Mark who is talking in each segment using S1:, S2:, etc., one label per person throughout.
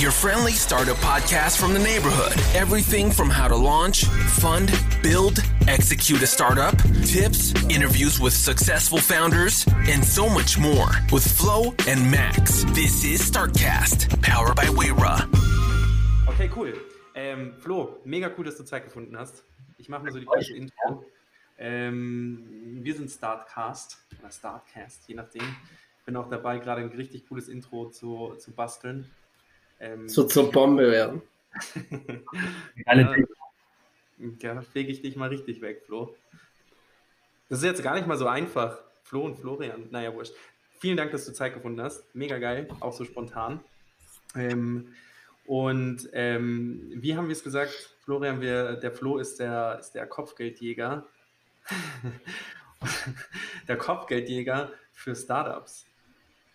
S1: your friendly startup podcast from the neighborhood. Everything from how to launch, fund, build, execute a startup, tips, interviews with successful founders, and so much more with Flo and Max. This is Startcast, powered by Wayra.
S2: Okay, cool. Ähm, Flo, mega cool, dass du Zeit gefunden hast. Ich mache mal so die kurze Intro. Ähm, wir sind Startcast oder Startcast, je nachdem. Bin auch dabei, gerade ein richtig cooles Intro zu, zu basteln.
S3: Ähm, so zur Bombe werden.
S2: ja, ja, fege ich dich mal richtig weg, Flo. Das ist jetzt gar nicht mal so einfach. Flo und Florian, naja, wurscht. Vielen Dank, dass du Zeit gefunden hast. Mega geil, auch so spontan. Ähm, und ähm, wie haben wir es gesagt, Florian, wir, der Flo ist der, ist der Kopfgeldjäger der Kopfgeldjäger für Startups.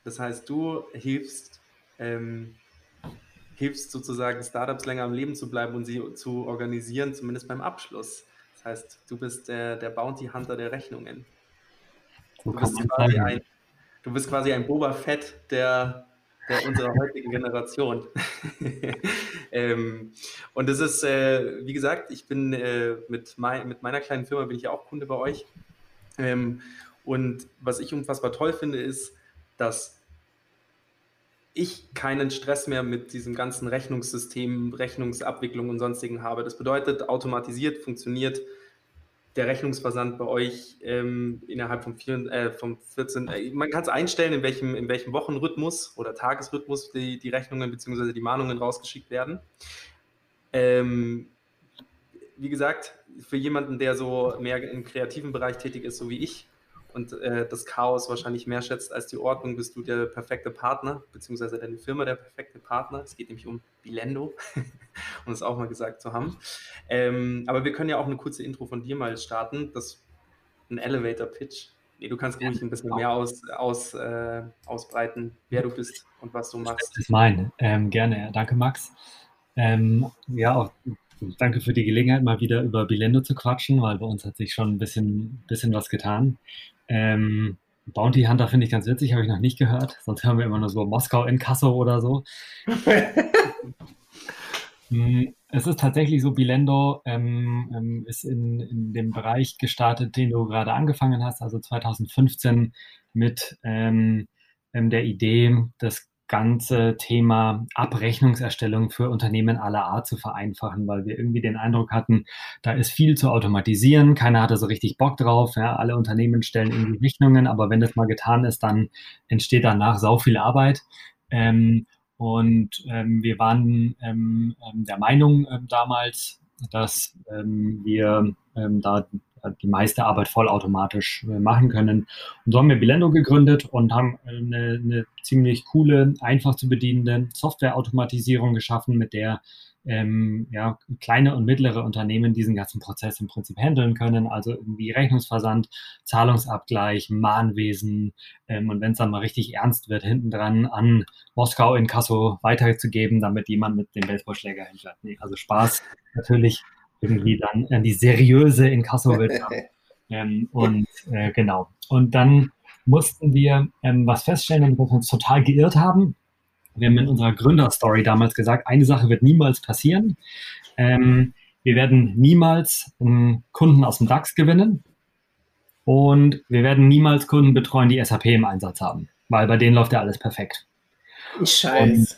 S2: Das heißt, du hilfst, ähm, hilfst sozusagen Startups länger am Leben zu bleiben und sie zu organisieren, zumindest beim Abschluss. Das heißt, du bist der, der Bounty Hunter der Rechnungen. Du bist, quasi ein, du bist quasi ein Boba Fett der, der unserer heutigen Generation. ähm, und das ist, äh, wie gesagt, ich bin äh, mit, mein, mit meiner kleinen Firma bin ich ja auch Kunde bei euch. Ähm, und was ich unfassbar toll finde, ist, dass ich keinen Stress mehr mit diesem ganzen Rechnungssystem, Rechnungsabwicklung und sonstigen habe. Das bedeutet, automatisiert funktioniert der Rechnungsversand bei euch ähm, innerhalb von, vier, äh, von 14, äh, man kann es einstellen, in welchem, in welchem Wochenrhythmus oder Tagesrhythmus die, die Rechnungen bzw. die Mahnungen rausgeschickt werden. Ähm, wie gesagt, für jemanden, der so mehr im kreativen Bereich tätig ist, so wie ich, und äh, das Chaos wahrscheinlich mehr schätzt als die Ordnung, bist du der perfekte Partner, beziehungsweise deine Firma der perfekte Partner. Es geht nämlich um Bilendo, um es auch mal gesagt zu haben. Ähm, aber wir können ja auch eine kurze Intro von dir mal starten, das ein Elevator-Pitch. Nee, du kannst ruhig ein bisschen mehr aus, aus, äh, ausbreiten, wer du bist und was du machst.
S4: Das ist mein. Ähm, gerne, danke Max. Ähm, ja, auch danke für die Gelegenheit, mal wieder über Bilendo zu quatschen, weil bei uns hat sich schon ein bisschen, bisschen was getan. Ähm, Bounty Hunter finde ich ganz witzig, habe ich noch nicht gehört. Sonst hören wir immer nur so Moskau in Kasso oder so. Hm, es ist tatsächlich so, Bilendo ähm, ähm, ist in, in dem Bereich gestartet, den du gerade angefangen hast, also 2015 mit ähm, ähm, der Idee, das ganze Thema Abrechnungserstellung für Unternehmen aller Art zu vereinfachen, weil wir irgendwie den Eindruck hatten, da ist viel zu automatisieren, keiner hatte so richtig Bock drauf, ja, alle Unternehmen stellen irgendwie Rechnungen, aber wenn das mal getan ist, dann entsteht danach sau viel Arbeit. Ähm, und ähm, wir waren ähm, ähm der Meinung ähm, damals, dass ähm, wir da die meiste Arbeit vollautomatisch äh, machen können. Und so haben wir Bilendo gegründet und haben eine, eine ziemlich coole, einfach zu bedienende Softwareautomatisierung geschaffen, mit der ähm, ja, kleine und mittlere Unternehmen diesen ganzen Prozess im Prinzip handeln können. Also irgendwie Rechnungsversand, Zahlungsabgleich, Mahnwesen ähm, und wenn es dann mal richtig ernst wird, hinten dran an Moskau in Kasso weiterzugeben, damit jemand mit dem Baseballschläger hinfährt. Nee, also Spaß natürlich irgendwie dann äh, die seriöse Inkasso-Welt ähm, Und äh, genau. Und dann mussten wir ähm, was feststellen, damit wir uns total geirrt haben. Wir haben in unserer Gründerstory damals gesagt, eine Sache wird niemals passieren. Ähm, wir werden niemals einen Kunden aus dem DAX gewinnen und wir werden niemals Kunden betreuen, die SAP im Einsatz haben, weil bei denen läuft ja alles perfekt.
S3: Scheiße.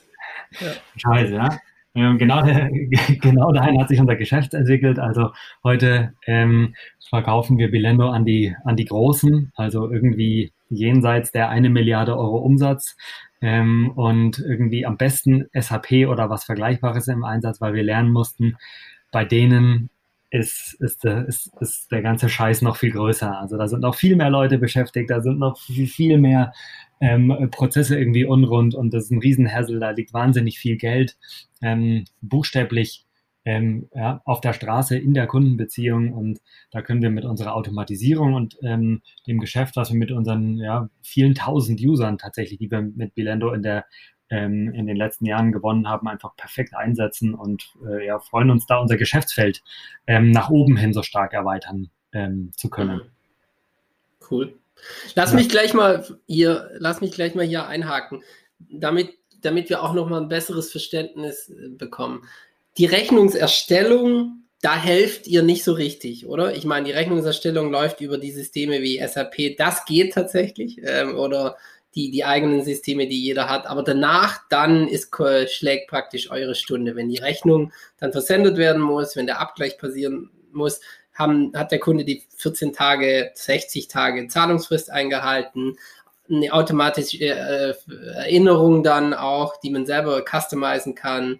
S4: Ja. Scheiße, ja. Ähm, genau, genau dahin hat sich unser Geschäft entwickelt. Also heute ähm, verkaufen wir Bilendo an die, an die Großen, also irgendwie jenseits der eine Milliarde Euro Umsatz ähm, und irgendwie am besten SAP oder was Vergleichbares im Einsatz, weil wir lernen mussten, bei denen ist, ist, ist, ist der ganze Scheiß noch viel größer. Also da sind noch viel mehr Leute beschäftigt, da sind noch viel, viel mehr ähm, Prozesse irgendwie unrund und das ist ein Riesenhassel, da liegt wahnsinnig viel Geld, ähm, buchstäblich ähm, ja, auf der Straße in der Kundenbeziehung und da können wir mit unserer Automatisierung und ähm, dem Geschäft, was wir mit unseren ja, vielen tausend Usern tatsächlich, die wir mit Bilendo in der ähm, in den letzten Jahren gewonnen haben, einfach perfekt einsetzen und äh, ja, freuen uns da unser Geschäftsfeld ähm, nach oben hin so stark erweitern zu können.
S3: Cool. Lass ja. mich gleich mal hier, lass mich gleich mal hier einhaken, damit, damit wir auch noch mal ein besseres Verständnis äh, bekommen. Die Rechnungserstellung, da helft ihr nicht so richtig, oder? Ich meine, die Rechnungserstellung läuft über die Systeme wie SAP, das geht tatsächlich, ähm, oder die, die eigenen Systeme, die jeder hat. Aber danach, dann ist, schlägt praktisch eure Stunde. Wenn die Rechnung dann versendet werden muss, wenn der Abgleich passieren muss, haben, hat der Kunde die 14 Tage, 60 Tage Zahlungsfrist eingehalten, eine automatische äh, Erinnerung dann auch, die man selber customizen kann.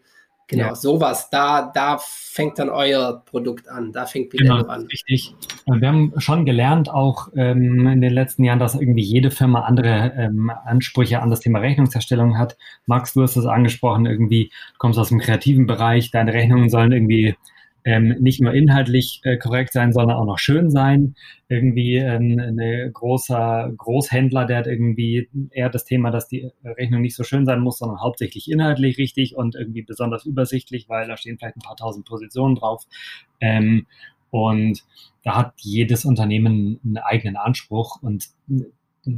S3: Genau, ja. sowas. Da, da fängt dann euer Produkt an. Da fängt
S4: Bilendo genau, an. Richtig. Wir haben schon gelernt, auch ähm, in den letzten Jahren, dass irgendwie jede Firma andere ähm, Ansprüche an das Thema Rechnungserstellung hat. Max, du hast es angesprochen, irgendwie du kommst aus dem kreativen Bereich, deine Rechnungen sollen irgendwie ähm, nicht nur inhaltlich äh, korrekt sein, sondern auch noch schön sein. Irgendwie ähm, ein großer Großhändler, der hat irgendwie eher das Thema, dass die Rechnung nicht so schön sein muss, sondern hauptsächlich inhaltlich richtig und irgendwie besonders übersichtlich, weil da stehen vielleicht ein paar tausend Positionen drauf. Ähm, und da hat jedes Unternehmen einen eigenen Anspruch und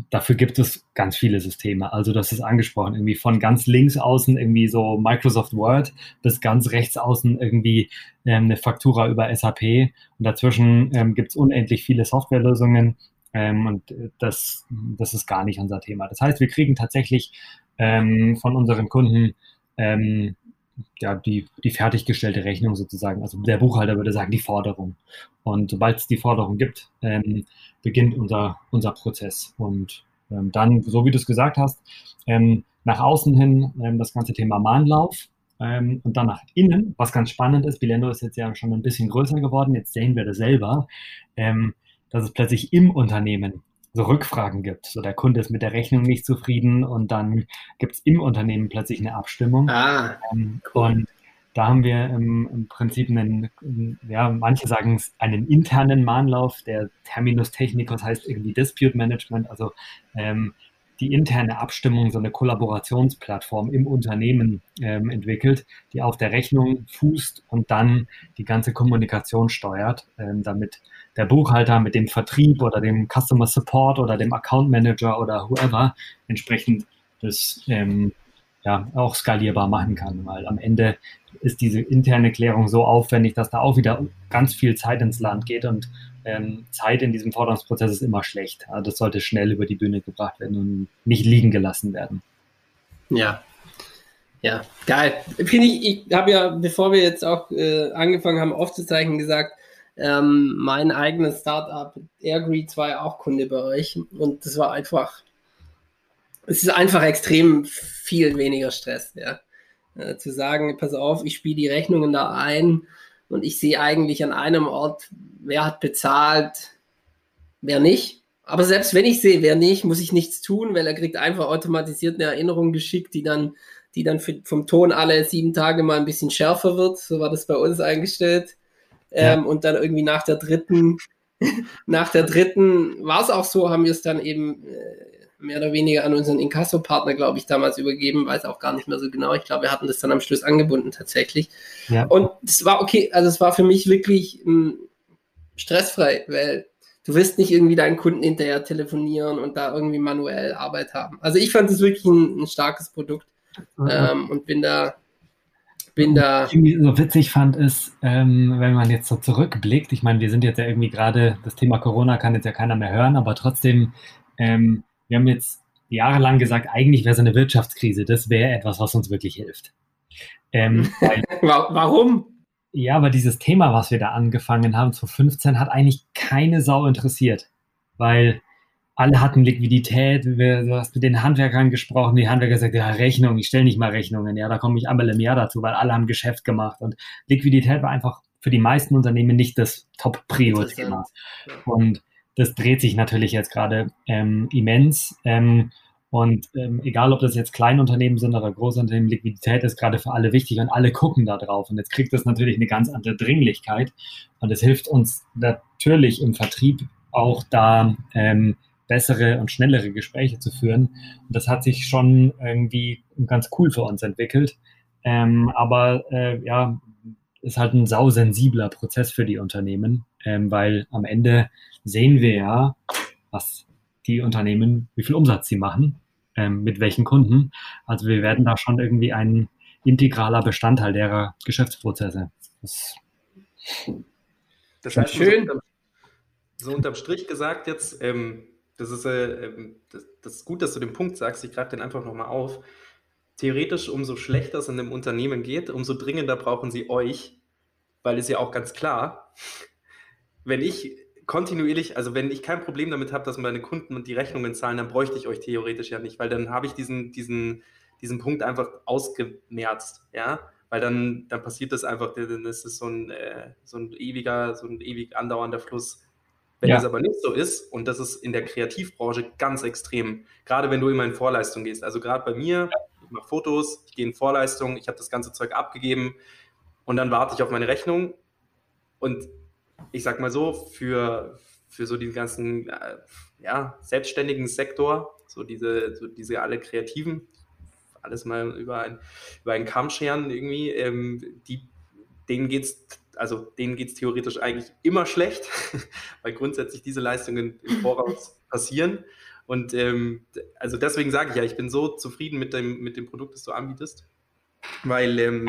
S4: dafür gibt es ganz viele Systeme. Also das ist angesprochen, irgendwie von ganz links außen irgendwie so Microsoft Word bis ganz rechts außen irgendwie ähm, eine Faktura über SAP. Und dazwischen ähm, gibt es unendlich viele Softwarelösungen. Ähm, und das, das ist gar nicht unser Thema. Das heißt, wir kriegen tatsächlich ähm, von unseren Kunden ähm, ja, die, die fertiggestellte Rechnung sozusagen. Also der Buchhalter würde sagen, die Forderung. Und sobald es die Forderung gibt, ähm, beginnt unser, unser Prozess. Und ähm, dann, so wie du es gesagt hast, ähm, nach außen hin ähm, das ganze Thema Mahnlauf ähm, und dann nach innen, was ganz spannend ist, Bilendo ist jetzt ja schon ein bisschen größer geworden, jetzt sehen wir das selber, ähm, dass es plötzlich im Unternehmen so Rückfragen gibt. So der Kunde ist mit der Rechnung nicht zufrieden und dann gibt es im Unternehmen plötzlich eine Abstimmung. Ah, ähm, cool. Und da haben wir im, im Prinzip einen, ja, manche sagen es einen internen Mahnlauf, der Terminus technicus heißt irgendwie Dispute Management, also ähm, die interne Abstimmung, so eine Kollaborationsplattform im Unternehmen ähm, entwickelt, die auf der Rechnung fußt und dann die ganze Kommunikation steuert, ähm, damit der Buchhalter mit dem Vertrieb oder dem Customer Support oder dem Account Manager oder whoever entsprechend das ähm, ja, auch skalierbar machen kann, weil am Ende ist diese interne Klärung so aufwendig, dass da auch wieder ganz viel Zeit ins Land geht und ähm, Zeit in diesem Forderungsprozess ist immer schlecht. Also das sollte schnell über die Bühne gebracht werden und nicht liegen gelassen werden.
S3: Ja, ja, geil. Finde ich, ich habe ja, bevor wir jetzt auch äh, angefangen haben aufzuzeichnen, gesagt, ähm, mein eigenes Startup Airgreed war auch Kunde bei euch und das war einfach, es ist einfach extrem viel weniger Stress, ja. Äh, zu sagen, pass auf, ich spiele die Rechnungen da ein und ich sehe eigentlich an einem Ort, wer hat bezahlt, wer nicht. Aber selbst wenn ich sehe, wer nicht, muss ich nichts tun, weil er kriegt einfach automatisiert eine Erinnerung geschickt, die dann, die dann für, vom Ton alle sieben Tage mal ein bisschen schärfer wird. So war das bei uns eingestellt. Ja. Ähm, und dann irgendwie nach der dritten, nach der dritten war es auch so, haben wir es dann eben äh, mehr oder weniger an unseren Inkasso-Partner, glaube ich, damals übergeben, weiß auch gar nicht mehr so genau. Ich glaube, wir hatten das dann am Schluss angebunden tatsächlich. Ja. Und es war okay, also es war für mich wirklich ähm, stressfrei, weil du wirst nicht irgendwie deinen Kunden hinterher telefonieren und da irgendwie manuell Arbeit haben. Also ich fand es wirklich ein, ein starkes Produkt ähm, und bin da bin da.
S4: Was ich so witzig fand, ist, ähm, wenn man jetzt so zurückblickt, ich meine, wir sind jetzt ja irgendwie gerade, das Thema Corona kann jetzt ja keiner mehr hören, aber trotzdem, ähm, wir haben jetzt jahrelang gesagt, eigentlich wäre so eine Wirtschaftskrise, das wäre etwas, was uns wirklich hilft.
S3: Ähm, weil, Warum?
S4: Ja, aber dieses Thema, was wir da angefangen haben, 2015, hat eigentlich keine Sau interessiert, weil alle hatten Liquidität, du hast mit den Handwerkern gesprochen, die Handwerker gesagt, ja, Rechnung, ich stelle nicht mal Rechnungen, ja, da komme ich einmal im Jahr dazu, weil alle haben Geschäft gemacht und Liquidität war einfach für die meisten Unternehmen nicht das Top-Prio-Thema. Und das dreht sich natürlich jetzt gerade ähm, immens. Ähm, und ähm, egal, ob das jetzt Kleinunternehmen sind oder Großunternehmen, Liquidität ist gerade für alle wichtig und alle gucken da drauf. Und jetzt kriegt das natürlich eine ganz andere Dringlichkeit. Und es hilft uns natürlich im Vertrieb auch da ähm, bessere und schnellere Gespräche zu führen. Und das hat sich schon irgendwie ganz cool für uns entwickelt. Ähm, aber äh, ja, ist halt ein sausensibler Prozess für die Unternehmen, ähm, weil am Ende sehen wir ja, was die Unternehmen, wie viel Umsatz sie machen, ähm, mit welchen Kunden. Also wir werden da schon irgendwie ein integraler Bestandteil derer Geschäftsprozesse.
S2: Das, das heißt, schön. So unterm, so unterm Strich gesagt jetzt, ähm, das, ist, äh, ähm, das, das, ist gut, dass du den Punkt sagst, ich greife den einfach nochmal auf theoretisch, umso schlechter es in einem Unternehmen geht, umso dringender brauchen sie euch, weil es ja auch ganz klar, wenn ich kontinuierlich, also wenn ich kein Problem damit habe, dass meine Kunden die Rechnungen zahlen, dann bräuchte ich euch theoretisch ja nicht, weil dann habe ich diesen, diesen, diesen Punkt einfach ausgemerzt, ja, weil dann, dann passiert das einfach, dann ist es so ein, äh, so ein ewiger, so ein ewig andauernder Fluss. Wenn ja. das aber nicht so ist, und das ist in der Kreativbranche ganz extrem, gerade wenn du immer in Vorleistung gehst, also gerade bei mir, ich mache Fotos, ich gehe in Vorleistung, ich habe das ganze Zeug abgegeben und dann warte ich auf meine Rechnung. Und ich sag mal so, für, für so den ganzen äh, ja, selbstständigen Sektor, so diese, so diese alle Kreativen, alles mal über, ein, über einen Kamm scheren irgendwie, ähm, die, denen geht's also denen geht es theoretisch eigentlich immer schlecht, weil grundsätzlich diese Leistungen im Voraus passieren. Und ähm, also deswegen sage ich ja, ich bin so zufrieden mit dem, mit dem Produkt, das du anbietest, weil ähm,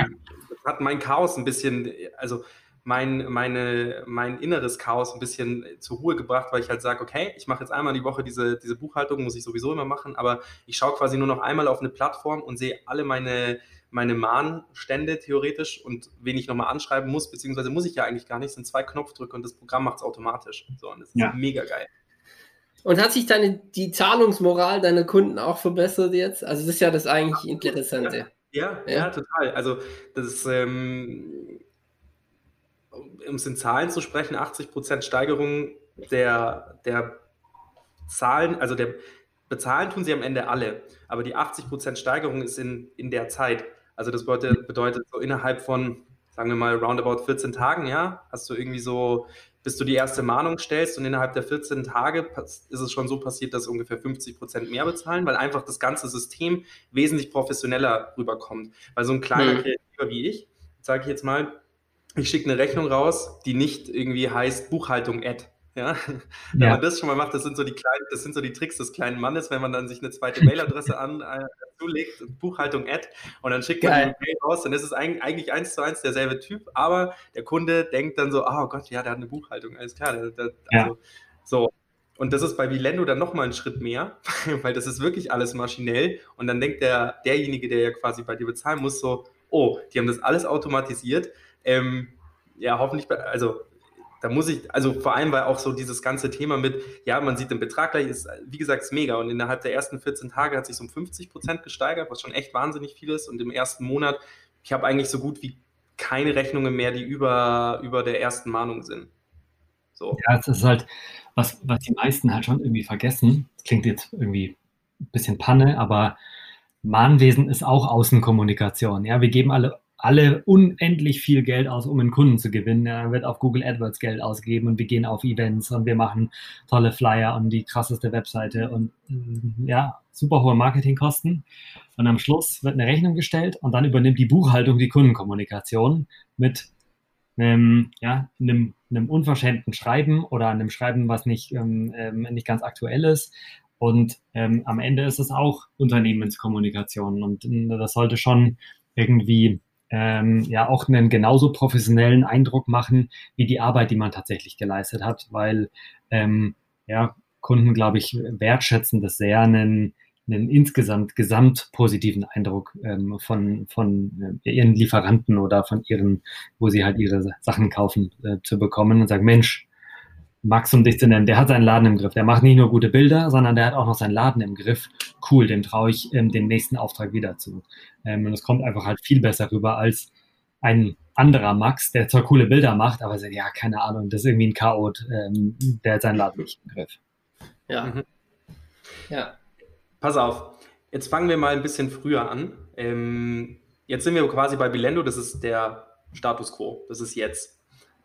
S2: das hat mein Chaos ein bisschen, also mein, meine, mein inneres Chaos ein bisschen zur Ruhe gebracht, weil ich halt sage, okay, ich mache jetzt einmal die Woche diese, diese Buchhaltung, muss ich sowieso immer machen, aber ich schaue quasi nur noch einmal auf eine Plattform und sehe alle meine, meine Mahnstände theoretisch und wen ich nochmal anschreiben muss, beziehungsweise muss ich ja eigentlich gar nicht, sind zwei Knopfdrücke und das Programm macht es automatisch. So, und das ist ja. mega geil.
S3: Und hat sich deine, die Zahlungsmoral deiner Kunden auch verbessert jetzt? Also das ist ja das eigentlich Interessante.
S2: Ja, ja, ja total. Also das ist, ähm, um es in Zahlen zu sprechen, 80% Steigerung der, der Zahlen, also der bezahlen tun sie am Ende alle, aber die 80% Steigerung ist in, in der Zeit. Also das bedeutet, bedeutet so innerhalb von, sagen wir mal, roundabout 14 Tagen, ja, hast du irgendwie so bis du die erste Mahnung stellst und innerhalb der 14 Tage ist es schon so passiert, dass ungefähr 50 Prozent mehr bezahlen, weil einfach das ganze System wesentlich professioneller rüberkommt. Weil so ein kleiner mhm. Kreativer wie ich, sage ich jetzt mal, ich schicke eine Rechnung raus, die nicht irgendwie heißt Buchhaltung Ad. Ja, wenn ja. man das schon mal macht, das sind so die kleinen, das sind so die Tricks des kleinen Mannes, wenn man dann sich eine zweite Mailadresse an äh, zulegt, Buchhaltung Ad und dann schickt Geil. man die Mail raus, dann ist es eigentlich eins zu eins derselbe Typ, aber der Kunde denkt dann so, oh Gott, ja, der hat eine Buchhaltung, alles klar. Der, der, ja. also, so. Und das ist bei Vilendo dann nochmal ein Schritt mehr, weil das ist wirklich alles maschinell und dann denkt der, derjenige, der ja quasi bei dir bezahlen muss, so, oh, die haben das alles automatisiert. Ähm, ja, hoffentlich, also da muss ich, also vor allem, weil auch so dieses ganze Thema mit, ja, man sieht den Betrag gleich, ist, wie gesagt, ist mega. Und innerhalb der ersten 14 Tage hat sich um 50 Prozent gesteigert, was schon echt wahnsinnig viel ist. Und im ersten Monat, ich habe eigentlich so gut wie keine Rechnungen mehr, die über, über der ersten Mahnung sind.
S4: So. Ja, es ist halt, was, was die meisten halt schon irgendwie vergessen. Das klingt jetzt irgendwie ein bisschen Panne, aber Mahnwesen ist auch Außenkommunikation. Ja, wir geben alle alle unendlich viel Geld aus, um einen Kunden zu gewinnen. Er wird auf Google AdWords Geld ausgegeben und wir gehen auf Events und wir machen tolle Flyer und die krasseste Webseite und mm, ja, super hohe Marketingkosten. Und am Schluss wird eine Rechnung gestellt und dann übernimmt die Buchhaltung die Kundenkommunikation mit einem, ja, einem, einem unverschämten Schreiben oder einem Schreiben, was nicht, ähm, ähm nicht ganz aktuell ist. Und ähm, am Ende ist es auch Unternehmenskommunikation und äh, das sollte schon irgendwie ähm, ja auch einen genauso professionellen Eindruck machen wie die Arbeit, die man tatsächlich geleistet hat, weil ähm, ja, Kunden, glaube ich, wertschätzen das sehr, einen, einen insgesamt gesamt positiven Eindruck ähm, von, von äh, ihren Lieferanten oder von ihren, wo sie halt ihre Sachen kaufen, äh, zu bekommen und sagen, Mensch, Max, um dich zu nennen, der hat seinen Laden im Griff. Der macht nicht nur gute Bilder, sondern der hat auch noch seinen Laden im Griff. Cool, dem traue ich ähm, den nächsten Auftrag wieder zu. Ähm, und es kommt einfach halt viel besser rüber als, ein anderer Max, der zwar coole Bilder macht, aber sagt, ja, keine Ahnung, das ist irgendwie ein Chaot, ähm, der hat seinen Laden nicht im Griff.
S3: Ja. Mhm.
S2: Ja. Pass auf, jetzt fangen wir mal ein bisschen früher an. Ähm, jetzt sind wir quasi bei Bilendo, das ist der Status quo, das ist jetzt.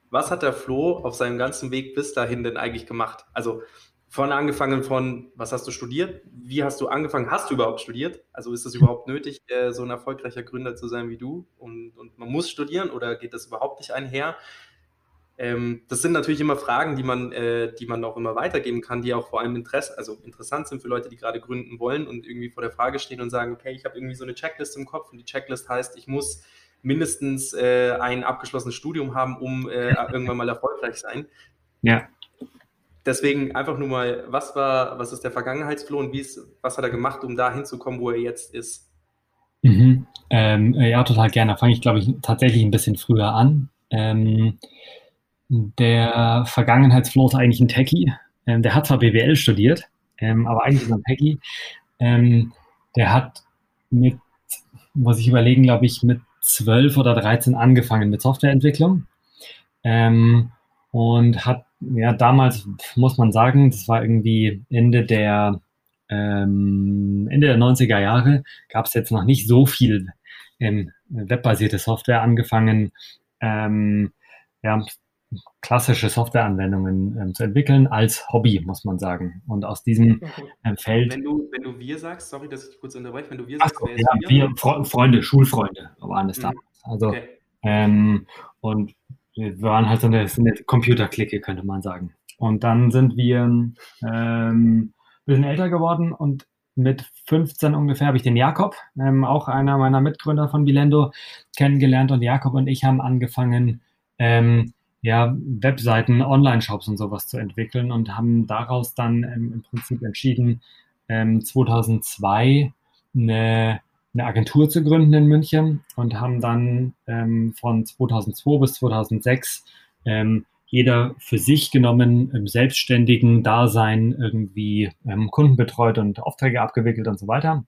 S2: Was hat der Flo auf seinem ganzen Weg bis dahin denn eigentlich gemacht? Also von angefangen von, was hast du studiert? Wie hast du angefangen? Hast du überhaupt studiert? Also ist es überhaupt nötig, äh, so ein erfolgreicher Gründer zu sein wie du? Und, und man muss studieren oder geht das überhaupt nicht einher? Ähm, das sind natürlich immer Fragen, die man, äh, die man auch immer weitergeben kann, die auch vor allem Interesse, also interessant sind für Leute, die gerade gründen wollen und irgendwie vor der Frage stehen und sagen, okay, ich habe irgendwie so eine Checklist im Kopf und die Checklist heißt, ich muss mindestens äh, ein abgeschlossenes Studium haben, um äh, irgendwann mal erfolgreich sein.
S4: Ja.
S2: Deswegen einfach nur mal, was war, was ist der Vergangenheitsfloh und wie ist, was hat er gemacht, um da hinzukommen, wo er jetzt ist?
S4: Mhm. Ähm, ja, total gerne. Fange ich, glaube ich, tatsächlich ein bisschen früher an. Ähm, der Vergangenheitsflow ist eigentlich ein Techie. Ähm, der hat zwar BWL studiert, ähm, aber eigentlich ist er ein Techie. Ähm, der hat mit, muss ich überlegen, glaube ich, mit 12 oder 13 angefangen mit Softwareentwicklung. Ähm, und hat, ja, damals muss man sagen, das war irgendwie Ende der, ähm, Ende der 90er Jahre, gab es jetzt noch nicht so viel ähm, webbasierte Software angefangen. Ähm, ja, klassische Softwareanwendungen ähm, zu entwickeln als Hobby, muss man sagen. Und aus diesem ähm, Feld.
S2: Wenn du, wenn du wir sagst, sorry, dass ich dich kurz unterbreche, wenn du wir sagst,
S4: Ach, ja, wir, wir Freunde, Schulfreunde waren es mhm. damals. Also, okay. ähm, und wir waren halt so eine, so eine Computerklicke, könnte man sagen. Und dann sind wir ähm, ein bisschen älter geworden und mit 15 ungefähr habe ich den Jakob, ähm, auch einer meiner Mitgründer von Bilendo, kennengelernt. Und Jakob und ich haben angefangen, ähm, ja, Webseiten, Online-Shops und sowas zu entwickeln und haben daraus dann ähm, im Prinzip entschieden, ähm, 2002 eine, eine, Agentur zu gründen in München und haben dann ähm, von 2002 bis 2006 ähm, jeder für sich genommen im selbstständigen Dasein irgendwie ähm, Kunden betreut und Aufträge abgewickelt und so weiter.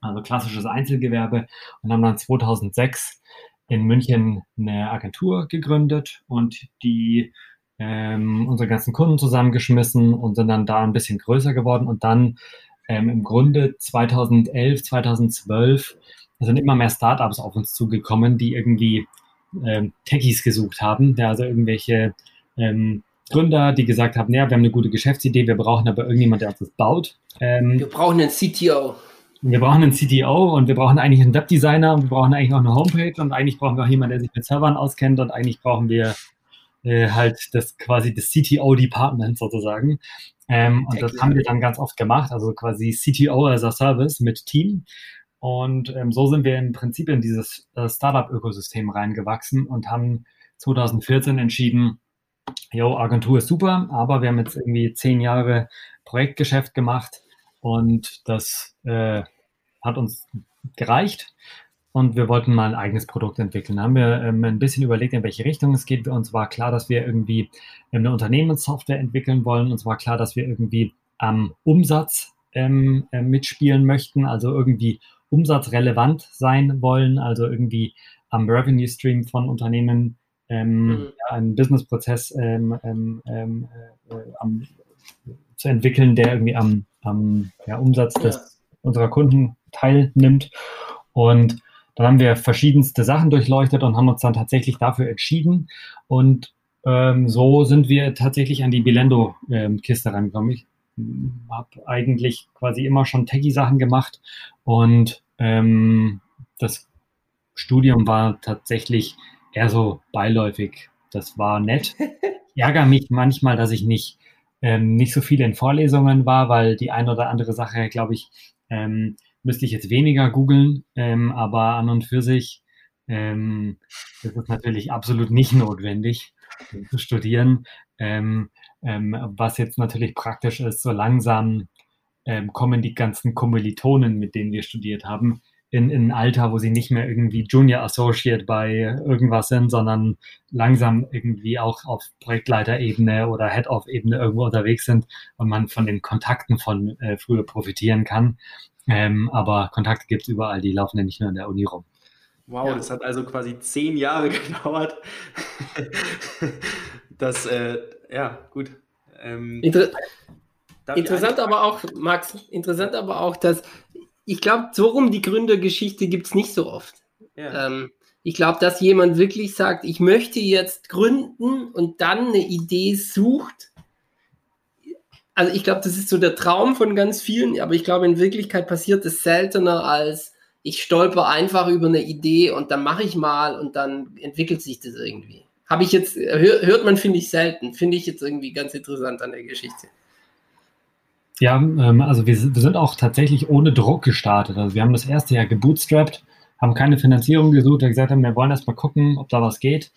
S4: Also klassisches Einzelgewerbe und haben dann 2006 in München eine Agentur gegründet und die ähm, unsere ganzen Kunden zusammengeschmissen und sind dann da ein bisschen größer geworden und dann ähm, im Grunde 2011, 2012 sind immer mehr Startups auf uns zugekommen, die irgendwie ähm, Techies gesucht haben, ja, also irgendwelche ähm, Gründer, die gesagt haben, ja, wir haben eine gute Geschäftsidee, wir brauchen aber irgendjemand, der uns das baut.
S3: Ähm, wir brauchen einen CTO
S4: wir brauchen einen CTO und wir brauchen eigentlich einen Webdesigner und wir brauchen eigentlich auch eine Homepage und eigentlich brauchen wir auch jemanden, der sich mit Servern auskennt und eigentlich brauchen wir äh, halt das quasi das CTO-Department sozusagen. Ähm, und das haben wir dann ganz oft gemacht, also quasi CTO as a Service mit Team. Und ähm, so sind wir im Prinzip in dieses äh, Startup-Ökosystem reingewachsen und haben 2014 entschieden, jo, Agentur ist super, aber wir haben jetzt irgendwie zehn Jahre Projektgeschäft gemacht und das äh, hat uns gereicht. Und wir wollten mal ein eigenes Produkt entwickeln. Da haben wir ähm, ein bisschen überlegt, in welche Richtung es geht. Uns war klar, dass wir irgendwie eine Unternehmenssoftware entwickeln wollen. Uns war klar, dass wir irgendwie am Umsatz ähm, äh, mitspielen möchten, also irgendwie umsatzrelevant sein wollen, also irgendwie am Revenue Stream von Unternehmen ähm, mhm. ja, einen Businessprozess ähm, ähm, ähm äh, äh, am, zu entwickeln, der irgendwie am am ja, Umsatz des, ja. unserer Kunden teilnimmt. Und dann haben wir verschiedenste Sachen durchleuchtet und haben uns dann tatsächlich dafür entschieden. Und ähm, so sind wir tatsächlich an die Bilendo-Kiste ähm, rangekommen. Ich habe eigentlich quasi immer schon Techie-Sachen gemacht und ähm, das Studium war tatsächlich eher so beiläufig. Das war nett. Ich ärgere mich manchmal, dass ich nicht ähm, nicht so viel in Vorlesungen war, weil die eine oder andere Sache, glaube ich, ähm, müsste ich jetzt weniger googeln, ähm, aber an und für sich ähm, ist es natürlich absolut nicht notwendig zu studieren. Ähm, ähm, was jetzt natürlich praktisch ist, so langsam ähm, kommen die ganzen Kommilitonen, mit denen wir studiert haben, in, in ein Alter, wo sie nicht mehr irgendwie Junior Associate bei irgendwas sind, sondern langsam irgendwie auch auf Projektleiterebene oder Head-Off-Ebene irgendwo unterwegs sind und man von den Kontakten von äh, früher profitieren kann. Ähm, aber Kontakte gibt es überall, die laufen ja nicht nur in der Uni rum.
S2: Wow, ja. das hat also quasi zehn Jahre gedauert. das, äh, ja, gut.
S3: Ähm, Inter interessant aber auch, Max, interessant aber auch, dass ich glaube, so rum die Gründergeschichte gibt es nicht so oft. Ja. Ähm, ich glaube, dass jemand wirklich sagt, ich möchte jetzt gründen und dann eine Idee sucht. Also ich glaube, das ist so der Traum von ganz vielen, aber ich glaube, in Wirklichkeit passiert es seltener als ich stolper einfach über eine Idee und dann mache ich mal und dann entwickelt sich das irgendwie. Habe ich jetzt, hört man, finde ich selten. Finde ich jetzt irgendwie ganz interessant an der Geschichte.
S4: Ja, ähm, also wir, wir, sind auch tatsächlich ohne Druck gestartet. Also wir haben das erste Jahr gebootstrapped, haben keine Finanzierung gesucht, wir gesagt haben, wir wollen erst mal gucken, ob da was geht.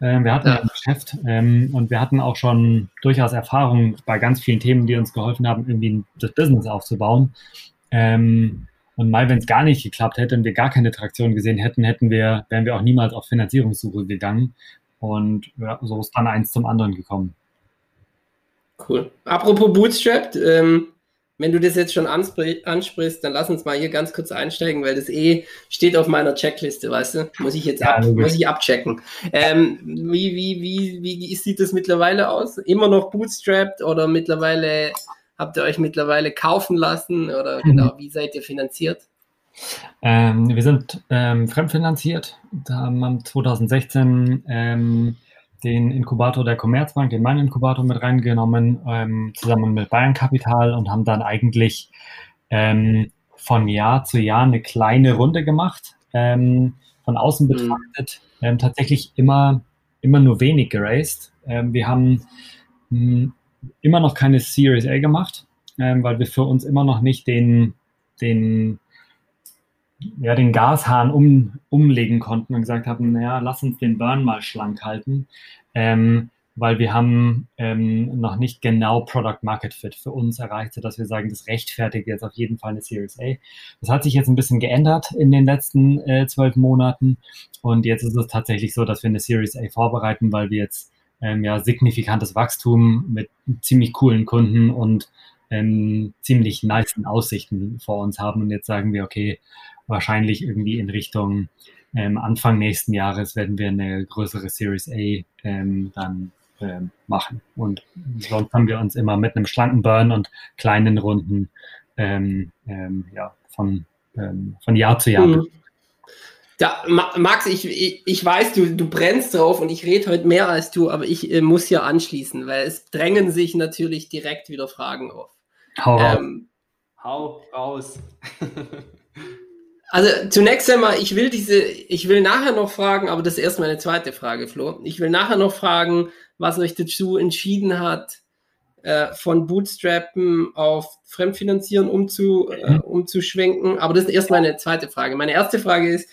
S4: Ähm, wir hatten ja. ein Geschäft ähm, und wir hatten auch schon durchaus Erfahrung bei ganz vielen Themen, die uns geholfen haben, irgendwie das Business aufzubauen. Ähm, und mal, wenn es gar nicht geklappt hätte und wir gar keine Traktion gesehen hätten, hätten wir, wären wir auch niemals auf Finanzierungssuche gegangen. Und ja, so ist dann eins zum anderen gekommen.
S3: Cool. Apropos Bootstrapped, ähm, wenn du das jetzt schon ansprichst, dann lass uns mal hier ganz kurz einsteigen, weil das eh steht auf meiner Checkliste, weißt du? Muss ich jetzt ab, muss ich abchecken. Ähm, wie, wie, wie, wie sieht das mittlerweile aus? Immer noch bootstrapped oder mittlerweile habt ihr euch mittlerweile kaufen lassen oder mhm. genau, wie seid ihr finanziert?
S4: Ähm, wir sind ähm, fremdfinanziert. Da haben wir 2016 ähm, den Inkubator der Commerzbank, den Mein Inkubator mit reingenommen, ähm, zusammen mit Bayern Kapital und haben dann eigentlich ähm, von Jahr zu Jahr eine kleine Runde gemacht. Ähm, von außen mhm. betrachtet ähm, tatsächlich immer, immer nur wenig geraced. Ähm, wir haben mh, hm, immer noch keine Series A gemacht, ähm, weil wir für uns immer noch nicht den, den ja, den Gashahn um, umlegen konnten und gesagt haben, naja, lass uns den Burn mal schlank halten, ähm, weil wir haben ähm, noch nicht genau Product Market Fit für uns erreicht, sodass wir sagen, das rechtfertigt jetzt auf jeden Fall eine Series A. Das hat sich jetzt ein bisschen geändert in den letzten äh, zwölf Monaten und jetzt ist es tatsächlich so, dass wir eine Series A vorbereiten, weil wir jetzt ähm, ja signifikantes Wachstum mit ziemlich coolen Kunden und ähm, ziemlich nice Aussichten vor uns haben und jetzt sagen wir, okay, wahrscheinlich irgendwie in Richtung ähm, Anfang nächsten Jahres werden wir eine größere Series A ähm, dann ähm, machen. Und sonst haben wir uns immer mit einem schlanken Burn und kleinen Runden ähm, ähm, ja, von, ähm, von Jahr zu Jahr. Mhm.
S3: Ja, Max, ich, ich, ich weiß, du, du brennst drauf und ich rede heute mehr als du, aber ich äh, muss hier anschließen, weil es drängen sich natürlich direkt wieder Fragen auf.
S2: Hau raus. Hau raus.
S3: Also zunächst einmal, ich will diese, ich will nachher noch fragen, aber das ist erst meine zweite Frage, Flo. Ich will nachher noch fragen, was euch dazu entschieden hat, äh, von Bootstrappen auf Fremdfinanzieren umzu, äh, mhm. umzuschwenken. Aber das ist erst meine zweite Frage. Meine erste Frage ist,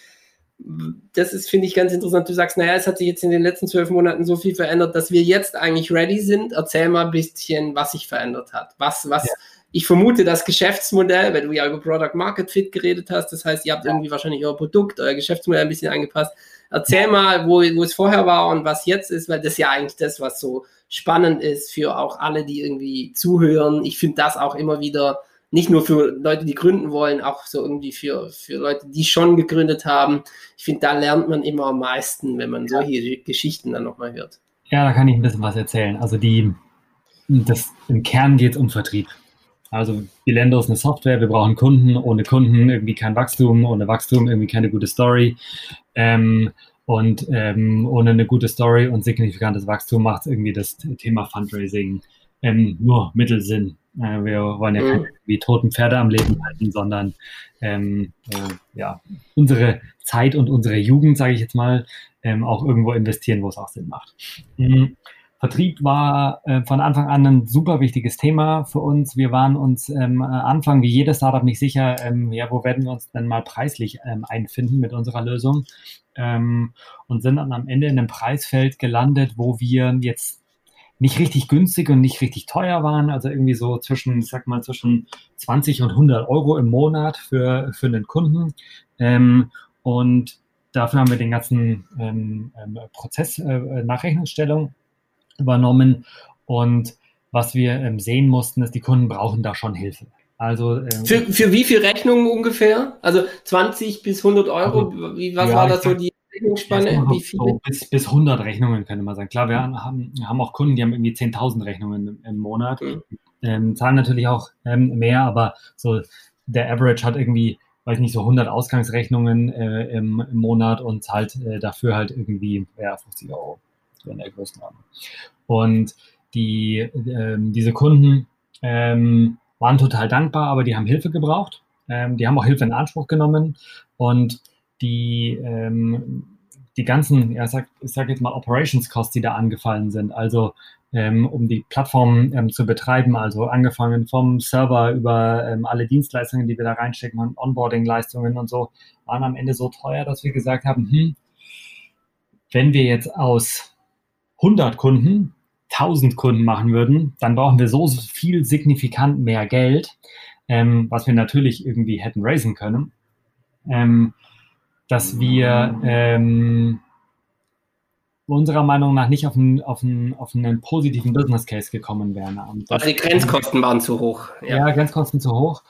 S3: das ist, finde ich, ganz interessant. Du sagst, naja, es hat sich jetzt in den letzten zwölf Monaten so viel verändert, dass wir jetzt eigentlich ready sind. Erzähl mal ein bisschen, was sich verändert hat. Was, was, ja ich vermute, das Geschäftsmodell, weil du ja über Product Market Fit geredet hast, das heißt, ihr habt irgendwie wahrscheinlich euer Produkt, euer Geschäftsmodell ein bisschen angepasst. Erzähl mal, wo, wo es vorher war und was jetzt ist, weil das ja eigentlich das, was so spannend ist für auch alle, die irgendwie zuhören. Ich finde das auch immer wieder nicht nur für Leute, die gründen wollen, auch so irgendwie für, für Leute, die schon gegründet haben. Ich finde, da lernt man immer am meisten, wenn man solche Geschichten dann nochmal hört.
S4: Ja, da kann ich ein bisschen was erzählen. Also die, das, im Kern geht es um Vertrieb. Also Bilendo ist eine Software, wir brauchen Kunden, ohne Kunden irgendwie kein Wachstum, ohne Wachstum irgendwie keine gute Story. Ähm, und ähm, ohne eine gute Story und signifikantes Wachstum macht irgendwie das Thema Fundraising ähm, nur Mittelsinn. Äh, wir wollen ja mhm. keine wie toten Pferde am Leben halten, sondern ähm, äh, ja, unsere Zeit und unsere Jugend, sage ich jetzt mal, ähm, auch irgendwo investieren, wo es auch Sinn macht. Mhm. Vertrieb war äh, von Anfang an ein super wichtiges Thema für uns. Wir waren uns ähm, Anfang wie jedes Startup nicht sicher, ähm, ja, wo werden wir uns denn mal preislich ähm, einfinden mit unserer Lösung ähm, und sind dann am Ende in einem Preisfeld gelandet, wo wir jetzt nicht richtig günstig und nicht richtig teuer waren, also irgendwie so zwischen, ich sag mal, zwischen 20 und 100 Euro im Monat für, für einen Kunden. Ähm, und dafür haben wir den ganzen ähm, Prozess äh, Nachrechnungsstellung übernommen. Und was wir ähm, sehen mussten, ist, die Kunden brauchen da schon Hilfe.
S3: Also, äh, für, für wie viele Rechnungen ungefähr? Also 20 bis 100 Euro? Also, wie, was ja, war das so die Rechnungsspanne? Wie viele? So
S4: bis, bis 100 Rechnungen könnte man sagen. Klar, wir haben, haben auch Kunden, die haben irgendwie 10.000 Rechnungen im, im Monat. Mhm. Ähm, zahlen natürlich auch ähm, mehr, aber so der Average hat irgendwie, weiß nicht, so 100 Ausgangsrechnungen äh, im, im, Monat und zahlt äh, dafür halt irgendwie ja, 50 Euro so in der Größenordnung. Und die, äh, diese Kunden ähm, waren total dankbar, aber die haben Hilfe gebraucht. Ähm, die haben auch Hilfe in Anspruch genommen und die, ähm, die ganzen, ja, sag, ich sag jetzt mal Operations Costs, die da angefallen sind, also ähm, um die Plattform ähm, zu betreiben, also angefangen vom Server über ähm, alle Dienstleistungen, die wir da reinstecken und Onboarding-Leistungen und so, waren am Ende so teuer, dass wir gesagt haben, hm, wenn wir jetzt aus 100 Kunden 1000 Kunden machen würden, dann brauchen wir so viel signifikant mehr Geld, ähm, was wir natürlich irgendwie hätten raisen können, ähm, dass wir ähm, unserer Meinung nach nicht auf einen, auf einen, auf einen positiven Business Case gekommen wären.
S3: also die Grenzkosten waren zu hoch.
S4: Ja, ja Grenzkosten zu hoch.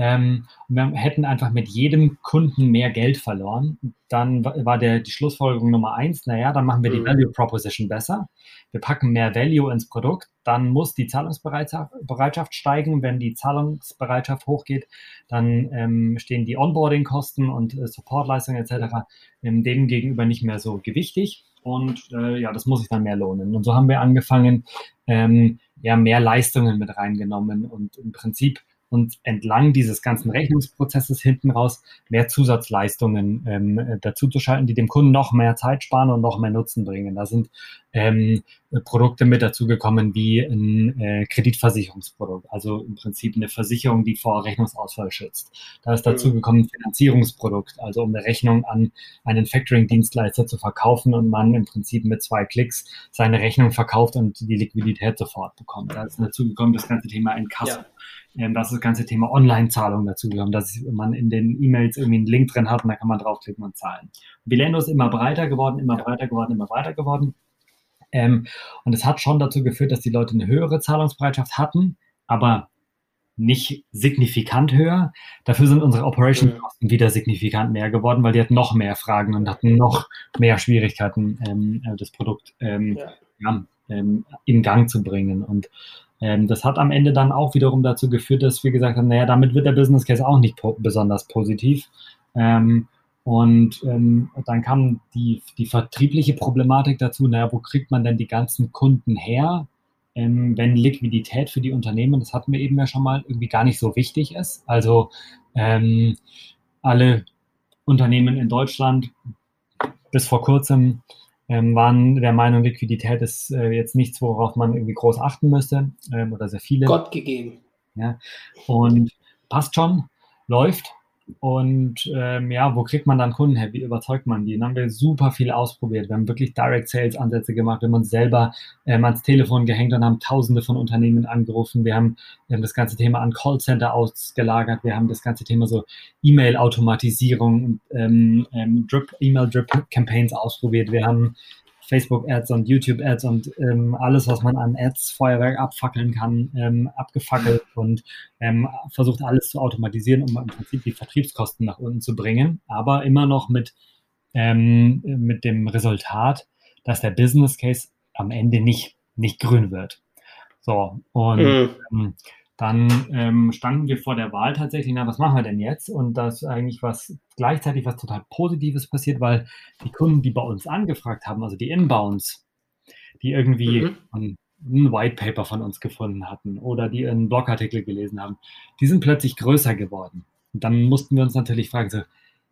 S4: Ähm, wir hätten einfach mit jedem Kunden mehr Geld verloren. Dann war der, die Schlussfolgerung Nummer eins, naja, dann machen wir die mhm. Value Proposition besser. Wir packen mehr Value ins Produkt. Dann muss die Zahlungsbereitschaft steigen. Wenn die Zahlungsbereitschaft hochgeht, dann ähm, stehen die Onboarding-Kosten und äh, Supportleistungen etc. Ähm, dem gegenüber nicht mehr so gewichtig. Und äh, ja, das muss sich dann mehr lohnen. Und so haben wir angefangen, ähm, ja, mehr Leistungen mit reingenommen und im Prinzip und entlang dieses ganzen Rechnungsprozesses hinten raus mehr Zusatzleistungen ähm, dazu zu schalten, die dem Kunden noch mehr Zeit sparen und noch mehr Nutzen bringen. Da sind ähm, Produkte mit dazugekommen wie ein äh, Kreditversicherungsprodukt, also im Prinzip eine Versicherung, die vor Rechnungsausfall schützt. Da ist dazugekommen ein Finanzierungsprodukt, also um eine Rechnung an einen Factoring-Dienstleister zu verkaufen und man im Prinzip mit zwei Klicks seine Rechnung verkauft und die Liquidität sofort bekommt. Da ist dazugekommen das ganze Thema Inkasso. Ja ähm, dass das ganze Thema Online-Zahlung dazu gehört, dass man in den E-Mails irgendwie einen Link drin hat und da kann man draufklicken und zahlen. Bilendo ist immer breiter geworden, immer breiter geworden, immer breiter geworden. Ähm, und es hat schon dazu geführt, dass die Leute eine höhere Zahlungsbereitschaft hatten, aber nicht signifikant höher. Dafür sind unsere Operation-Kosten mhm. wieder signifikant mehr geworden, weil die hatten noch mehr Fragen und hatten noch mehr Schwierigkeiten, ähm, äh, das Produkt ähm, ja. Ja, ähm, in Gang zu bringen. Und ähm, das hat am Ende dann auch wiederum dazu geführt, dass wir gesagt haben, naja, damit wird der Business Case auch nicht po besonders positiv. Ähm, und ähm, dann kam die, die vertriebliche Problematik dazu, naja, wo kriegt man denn die ganzen Kunden her, ähm, wenn Liquidität für die Unternehmen, das hatten wir eben ja schon mal, irgendwie gar nicht so wichtig ist. Also ähm, alle Unternehmen in Deutschland bis vor kurzem ähm, waren der Meinung, Liquidität ist äh, jetzt nichts, worauf man irgendwie groß achten müsste ähm, oder sehr viele.
S3: Gott gegeben.
S4: Ja. Und passt schon, läuft. Und ähm, ja, wo kriegt man dann Kunden her? Wie überzeugt man die? Dann haben wir super viel ausprobiert. Wir haben wirklich Direct Sales Ansätze gemacht. Wir haben uns selber ähm, ans Telefon gehängt und haben tausende von Unternehmen angerufen. Wir haben ähm, das ganze Thema an Callcenter ausgelagert. Wir haben das ganze Thema so E-Mail-Automatisierung und ähm, ähm, Drip, E-Mail-Drip-Campaigns ausprobiert. Wir haben Facebook-Ads und YouTube-Ads und ähm, alles, was man an Ads, Feuerwerk abfackeln kann, ähm, abgefackelt und ähm, versucht alles zu automatisieren, um im Prinzip die Vertriebskosten nach unten zu bringen, aber immer noch mit, ähm, mit dem Resultat, dass der Business Case am Ende nicht, nicht grün wird. So, und mhm. Dann ähm, standen wir vor der Wahl tatsächlich, na, was machen wir denn jetzt? Und das ist eigentlich was gleichzeitig was total Positives passiert, weil die Kunden, die bei uns angefragt haben, also die Inbounds, die irgendwie mhm. ein, ein White Paper von uns gefunden hatten oder die einen Blogartikel gelesen haben, die sind plötzlich größer geworden. Und dann mussten wir uns natürlich fragen, so,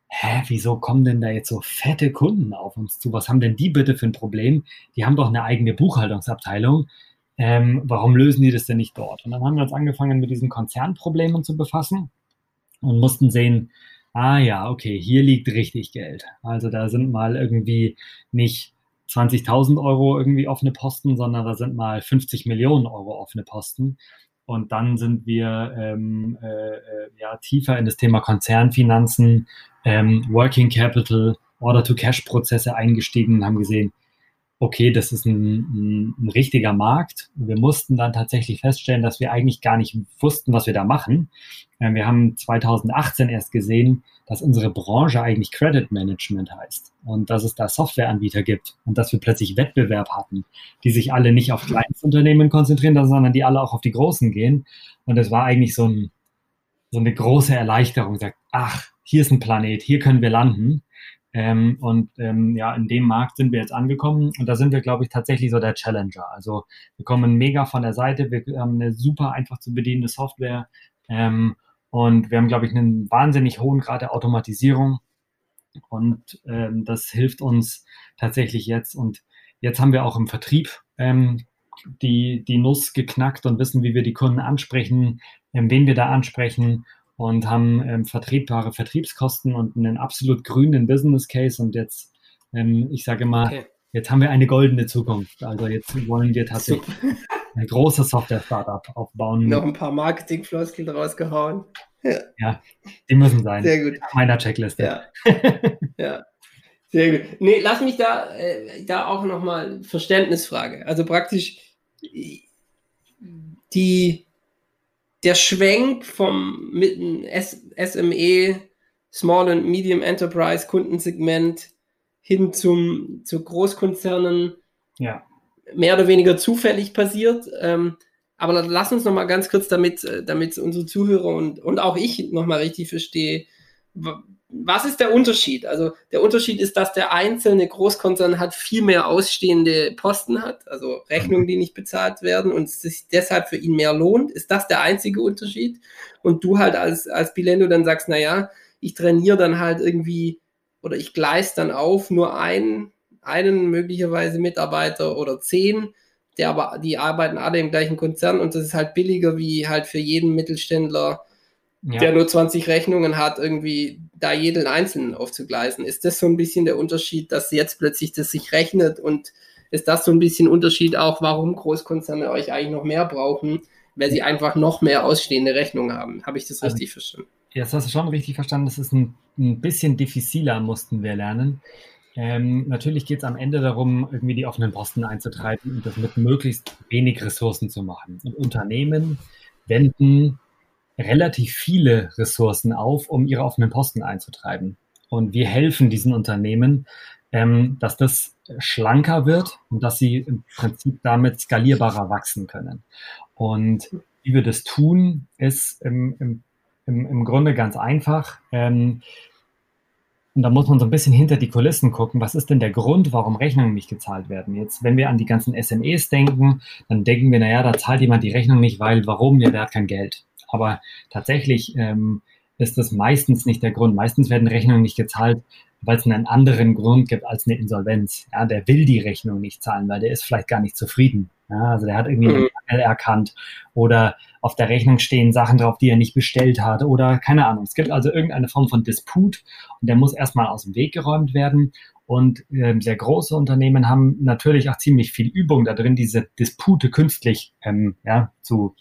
S4: hä, wieso kommen denn da jetzt so fette Kunden auf uns zu? Was haben denn die bitte für ein Problem? Die haben doch eine eigene Buchhaltungsabteilung ähm, warum lösen die das denn nicht dort? Und dann haben wir uns angefangen, mit diesen Konzernproblemen zu befassen und mussten sehen, ah ja, okay, hier liegt richtig Geld. Also da sind mal irgendwie nicht 20.000 Euro irgendwie offene Posten, sondern da sind mal 50 Millionen Euro offene Posten. Und dann sind wir ähm, äh, äh, ja, tiefer in das Thema Konzernfinanzen, ähm, Working Capital, Order-to-Cash-Prozesse eingestiegen und haben gesehen, okay, das ist ein, ein, ein, richtiger Markt. Wir mussten dann tatsächlich feststellen, dass wir eigentlich gar nicht wussten, was wir da machen. Äh, wir haben 2018 erst gesehen, dass unsere Branche eigentlich Credit Management heißt und dass es da Softwareanbieter gibt und dass wir plötzlich Wettbewerb hatten, die sich alle nicht auf Kleinstunternehmen konzentrieren, sondern die alle auch auf die Großen gehen. Und es war eigentlich so, ein, so eine große Erleichterung, sagt, ach, hier ist ein Planet, hier können wir landen. Ähm, und ähm, ja, in dem Markt sind wir jetzt angekommen. Und da sind wir, glaube ich, tatsächlich so der Challenger. Also wir kommen mega von der Seite, wir haben eine super einfach zu bedienende Software. Ähm, und wir haben, glaube ich, einen wahnsinnig hohen Grad der Automatisierung. Und ähm, das hilft uns tatsächlich jetzt. Und jetzt haben wir auch im Vertrieb ähm, die, die Nuss geknackt und wissen, wie wir die Kunden ansprechen, ähm, wen wir da ansprechen und haben ähm, vertretbare Vertriebskosten und einen absolut grünen Business Case. Und jetzt, ähm, ich sage mal, okay. jetzt haben wir eine goldene Zukunft. Also jetzt wollen wir tatsächlich Super. ein großes Software-Startup aufbauen.
S3: Noch ein paar Marketing-Floskeln rausgehauen.
S4: Ja. ja. die müssen sein.
S3: Sehr gut.
S4: Auf meiner Checkliste.
S3: Ja. ja. Sehr gut. Nee, lass mich da, äh, da auch nochmal Verständnisfrage. Also praktisch die der Schwenk vom SME, Small and Medium Enterprise Kundensegment hin zum, zu Großkonzernen
S4: ja.
S3: mehr oder weniger zufällig passiert. Ähm, aber lass uns noch mal ganz kurz, damit, äh, damit unsere Zuhörer und, und auch ich noch mal richtig verstehe, was ist der Unterschied? Also der Unterschied ist, dass der einzelne Großkonzern hat viel mehr ausstehende Posten hat, also Rechnungen, die nicht bezahlt werden und es sich deshalb für ihn mehr lohnt. Ist das der einzige Unterschied? Und du halt als, als Bilendo dann sagst, naja, ich trainiere dann halt irgendwie oder ich gleise dann auf nur einen, einen möglicherweise Mitarbeiter oder zehn, der aber, die arbeiten alle im gleichen Konzern und das ist halt billiger wie halt für jeden Mittelständler ja. der nur 20 Rechnungen hat, irgendwie da jeden einzelnen aufzugleisen. Ist das so ein bisschen der Unterschied, dass jetzt plötzlich das sich rechnet und ist das so ein bisschen Unterschied auch, warum Großkonzerne euch eigentlich noch mehr brauchen, weil sie einfach noch mehr ausstehende Rechnungen haben? Habe ich das also, richtig verstanden?
S4: Jetzt hast du schon richtig verstanden, das ist ein, ein bisschen diffiziler, mussten wir lernen. Ähm, natürlich geht es am Ende darum, irgendwie die offenen Posten einzutreiben und das mit möglichst wenig Ressourcen zu machen. Und Unternehmen wenden relativ viele Ressourcen auf, um ihre offenen Posten einzutreiben. Und wir helfen diesen Unternehmen, ähm, dass das schlanker wird und dass sie im Prinzip damit skalierbarer wachsen können. Und wie wir das tun, ist im, im, im, Grunde ganz einfach. Ähm, und da muss man so ein bisschen hinter die Kulissen gucken. Was ist denn der Grund, warum Rechnungen nicht gezahlt werden? Jetzt, wenn wir an die ganzen SMEs denken, dann denken wir, naja, da zahlt jemand die Rechnung nicht, weil warum? Ja, der hat kein Geld. Aber tatsächlich ähm, ist das meistens nicht der Grund. Meistens werden Rechnungen nicht gezahlt, weil es einen anderen Grund gibt als eine Insolvenz. Ja, der will die Rechnung nicht zahlen, weil der ist vielleicht gar nicht zufrieden. Ja, also der hat irgendwie mhm. einen erkannt oder auf der Rechnung stehen Sachen drauf, die er nicht bestellt hat oder keine Ahnung. Es gibt also irgendeine Form von Disput und der muss erstmal aus dem Weg geräumt werden. Und äh, sehr große Unternehmen haben natürlich auch ziemlich viel Übung da drin, diese Dispute künstlich ähm, ja, zu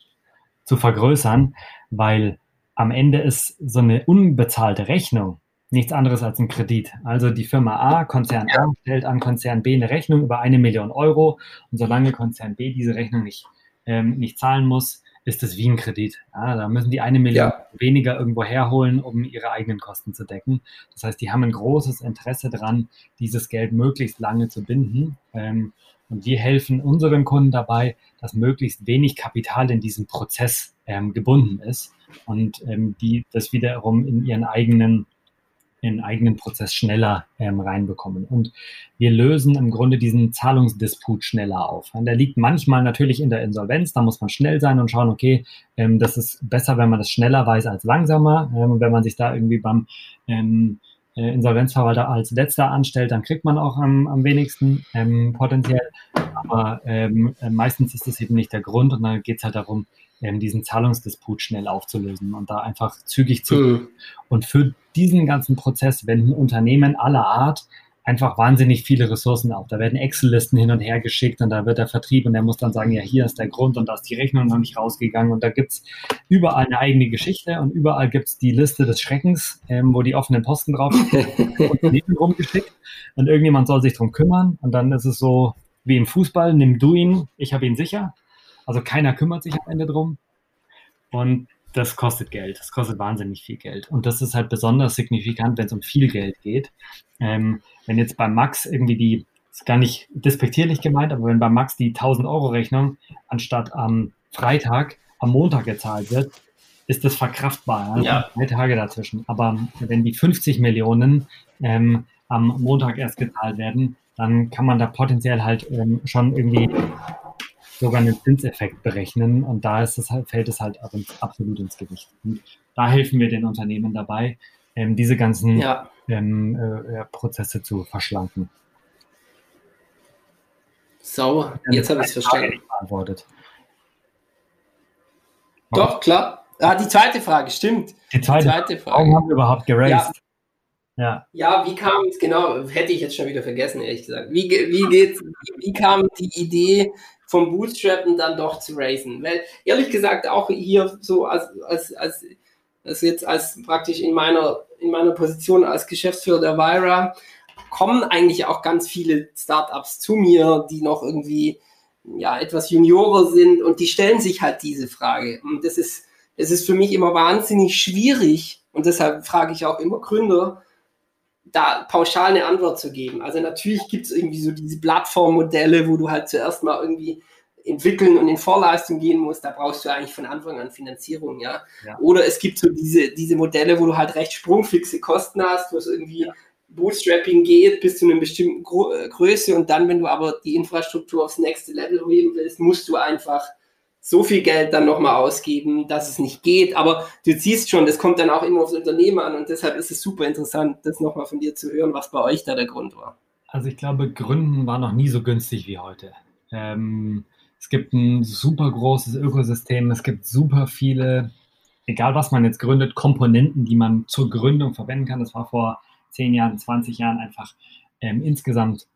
S4: zu vergrößern, weil am Ende ist so eine unbezahlte Rechnung nichts anderes als ein Kredit. Also die Firma A, Konzern A, stellt an Konzern B eine Rechnung über eine Million Euro und solange Konzern B diese Rechnung nicht, ähm, nicht zahlen muss, ist es wie ein Kredit. Ja, da müssen die eine Million ja. weniger irgendwo herholen, um ihre eigenen Kosten zu decken. Das heißt, die haben ein großes Interesse daran, dieses Geld möglichst lange zu binden. Ähm, und wir helfen unseren Kunden dabei, dass möglichst wenig Kapital in diesem Prozess ähm, gebunden ist und ähm, die das wiederum in ihren eigenen, in eigenen Prozess schneller ähm, reinbekommen. Und wir lösen im Grunde diesen Zahlungsdisput schneller auf. Und der liegt manchmal natürlich in der Insolvenz, da muss man schnell sein und schauen, okay, ähm, das ist besser, wenn man das schneller weiß als langsamer. Ähm, wenn man sich da irgendwie beim ähm, äh, Insolvenzverwalter als letzter anstellt, dann kriegt man auch am, am wenigsten ähm, potenziell. Aber ähm, äh, meistens ist das eben nicht der Grund und dann geht es halt darum, ähm, diesen Zahlungsdisput schnell aufzulösen und da einfach zügig zu. Mhm. Und für diesen ganzen Prozess wenden Unternehmen aller Art einfach wahnsinnig viele Ressourcen auf. Da werden Excel-Listen hin und her geschickt und da wird der Vertrieb und der muss dann sagen, ja, hier ist der Grund und da ist die Rechnung noch nicht rausgegangen und da gibt's überall eine eigene Geschichte und überall gibt's die Liste des Schreckens, ähm, wo die offenen Posten drauf sind rumgeschickt und irgendjemand soll sich drum kümmern und dann ist es so, wie im Fußball, nimm du ihn, ich habe ihn sicher. Also keiner kümmert sich am Ende drum. Und das kostet Geld. Das kostet wahnsinnig viel Geld. Und das ist halt besonders signifikant, wenn es um viel Geld geht. Ähm, wenn jetzt bei Max irgendwie die, ist gar nicht despektierlich gemeint, aber wenn bei Max die 1000 Euro Rechnung anstatt am Freitag am Montag gezahlt wird, ist das verkraftbar. Ja. Drei Tage dazwischen. Aber wenn die 50 Millionen ähm, am Montag erst gezahlt werden, dann kann man da potenziell halt ähm, schon irgendwie sogar einen Zinseffekt berechnen und da ist es halt, fällt es halt absolut ins Gewicht. Und da helfen wir den Unternehmen dabei, ähm, diese ganzen ja. ähm, äh, Prozesse zu verschlanken.
S3: Sauer, jetzt habe ich es verstanden. Doch, klar. Ah, die zweite Frage, stimmt.
S4: Die zweite, die zweite Frage. Warum haben wir überhaupt geraced?
S3: Ja. Ja. ja, wie kam es, genau, hätte ich jetzt schon wieder vergessen, ehrlich gesagt. Wie, wie, wie, wie kam die Idee vom Bootstrappen dann doch zu raisen? Weil, ehrlich gesagt, auch hier so als, als, als, als jetzt als praktisch in meiner, in meiner Position als Geschäftsführer der Vira, kommen eigentlich auch ganz viele Startups zu mir, die noch irgendwie ja, etwas Juniorer sind und die stellen sich halt diese Frage. Und das ist, das ist für mich immer wahnsinnig schwierig und deshalb frage ich auch immer Gründer, da pauschal eine Antwort zu geben. Also natürlich gibt es irgendwie so diese Plattformmodelle, wo du halt zuerst mal irgendwie entwickeln und in Vorleistung gehen musst, da brauchst du eigentlich von Anfang an Finanzierung, ja. ja. Oder es gibt so diese, diese Modelle, wo du halt recht sprungfixe Kosten hast, wo es irgendwie ja. Bootstrapping geht bis zu einer bestimmten Gro äh, Größe und dann, wenn du aber die Infrastruktur aufs nächste Level heben willst, musst du einfach so viel Geld dann nochmal ausgeben, dass es nicht geht. Aber du siehst schon, das kommt dann auch immer aufs Unternehmen an und deshalb ist es super interessant, das nochmal von dir zu hören, was bei euch da der Grund war.
S4: Also ich glaube, Gründen war noch nie so günstig wie heute. Ähm, es gibt ein super großes Ökosystem, es gibt super viele, egal was man jetzt gründet, Komponenten, die man zur Gründung verwenden kann. Das war vor 10 Jahren, 20 Jahren einfach ähm, insgesamt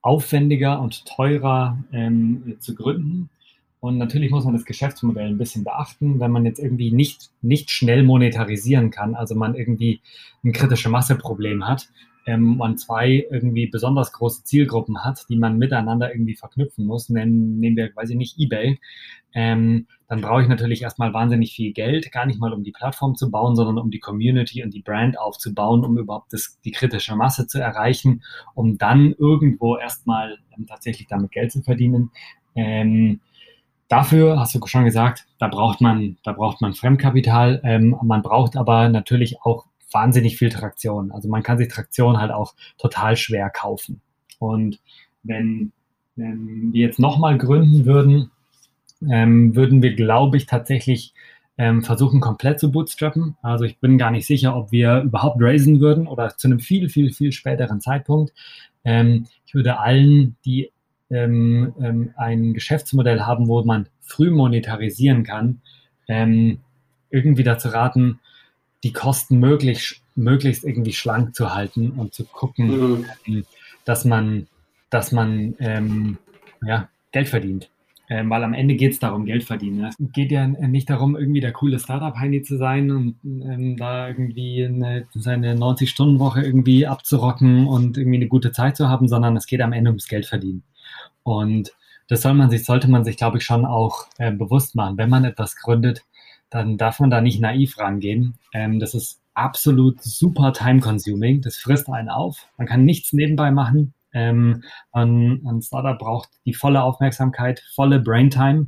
S4: aufwendiger und teurer ähm, zu gründen. Und natürlich muss man das Geschäftsmodell ein bisschen beachten, wenn man jetzt irgendwie nicht, nicht schnell monetarisieren kann, also man irgendwie ein kritische Masseproblem hat, ähm, man zwei irgendwie besonders große Zielgruppen hat, die man miteinander irgendwie verknüpfen muss, nennen, nehmen wir, weiß ich nicht, eBay, ähm, dann brauche ich natürlich erstmal wahnsinnig viel Geld, gar nicht mal um die Plattform zu bauen, sondern um die Community und die Brand aufzubauen, um überhaupt das, die kritische Masse zu erreichen, um dann irgendwo erstmal ähm, tatsächlich damit Geld zu verdienen. Ähm, Dafür hast du schon gesagt, da braucht man, da braucht man Fremdkapital. Ähm, man braucht aber natürlich auch wahnsinnig viel Traktion. Also man kann sich Traktion halt auch total schwer kaufen. Und wenn, wenn wir jetzt nochmal gründen würden, ähm, würden wir, glaube ich, tatsächlich ähm, versuchen, komplett zu bootstrappen. Also ich bin gar nicht sicher, ob wir überhaupt raisen würden oder zu einem viel, viel, viel späteren Zeitpunkt. Ähm, ich würde allen, die ähm, ähm, ein Geschäftsmodell haben, wo man früh monetarisieren kann, ähm, irgendwie dazu raten, die Kosten möglichst, möglichst irgendwie schlank zu halten und zu gucken, mhm. Ähm, dass man, dass man ähm, ja, Geld verdient. Ähm, weil am Ende geht es darum, Geld verdienen. Es geht ja nicht darum, irgendwie der coole Startup-Heini zu sein und da irgendwie eine, seine 90-Stunden-Woche irgendwie abzurocken und irgendwie eine gute Zeit zu haben, sondern es geht am Ende ums Geld verdienen. Und das soll man sich, sollte man sich, glaube ich, schon auch äh, bewusst machen. Wenn man etwas gründet, dann darf man da nicht naiv rangehen. Ähm, das ist absolut super time-consuming. Das frisst einen auf. Man kann nichts nebenbei machen. Ähm, ein, ein, Startup braucht die volle Aufmerksamkeit, volle Braintime.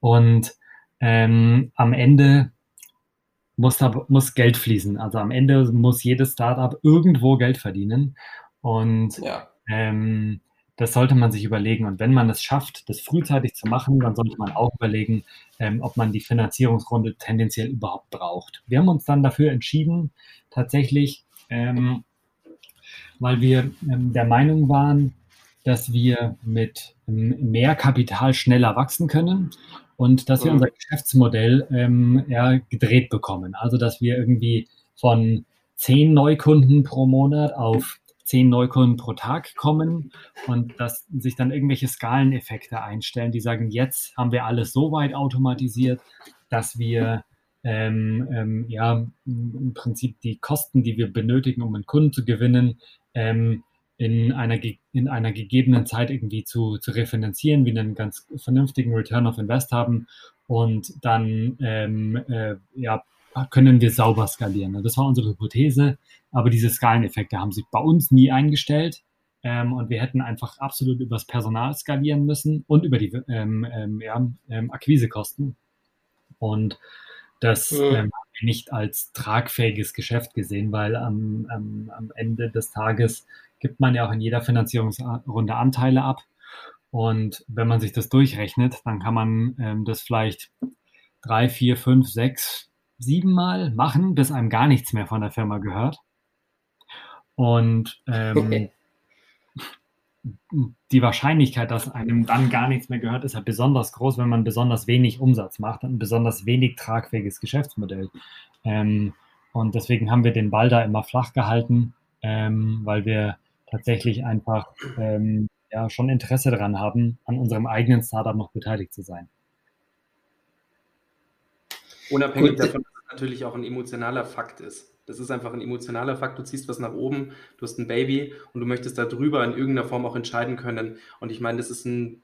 S4: Und ähm, am Ende muss, da, muss Geld fließen. Also am Ende muss jedes Startup irgendwo Geld verdienen. Und ja. ähm, das sollte man sich überlegen. Und wenn man es schafft, das frühzeitig zu machen, dann sollte man auch überlegen, ähm, ob man die Finanzierungsrunde tendenziell überhaupt braucht. Wir haben uns dann dafür entschieden, tatsächlich, ähm, weil wir ähm, der Meinung waren, dass wir mit ähm, mehr Kapital schneller wachsen können und dass wir unser Geschäftsmodell ähm, ja, gedreht bekommen. Also dass wir irgendwie von zehn Neukunden pro Monat auf zehn Neukunden pro Tag kommen und dass sich dann irgendwelche Skaleneffekte einstellen, die sagen, jetzt haben wir alles so weit automatisiert, dass wir ähm, ähm, ja im Prinzip die Kosten, die wir benötigen, um einen Kunden zu gewinnen, ähm, in einer, in einer gegebenen Zeit irgendwie zu, zu refinanzieren, wir einen ganz vernünftigen Return of Invest haben und dann ähm, äh, ja, können wir sauber skalieren. Das war unsere Hypothese, aber diese Skaleneffekte haben sich bei uns nie eingestellt ähm, und wir hätten einfach absolut übers Personal skalieren müssen und über die ähm, ähm, ja, ähm, Akquisekosten. Und das mhm. haben wir nicht als tragfähiges Geschäft gesehen, weil am, am, am Ende des Tages gibt man ja auch in jeder Finanzierungsrunde Anteile ab. Und wenn man sich das durchrechnet, dann kann man ähm, das vielleicht drei, vier, fünf, sechs, sieben Mal machen, bis einem gar nichts mehr von der Firma gehört. Und ähm, die Wahrscheinlichkeit, dass einem dann gar nichts mehr gehört, ist ja besonders groß, wenn man besonders wenig Umsatz macht und ein besonders wenig tragfähiges Geschäftsmodell. Ähm, und deswegen haben wir den Ball da immer flach gehalten, ähm, weil wir tatsächlich einfach ähm, ja, schon Interesse daran haben, an unserem eigenen Startup noch beteiligt zu sein.
S2: Unabhängig Gut. davon, dass es natürlich auch ein emotionaler Fakt ist. Das ist einfach ein emotionaler Fakt. Du ziehst was nach oben, du hast ein Baby und du möchtest darüber in irgendeiner Form auch entscheiden können. Und ich meine, das ist ein,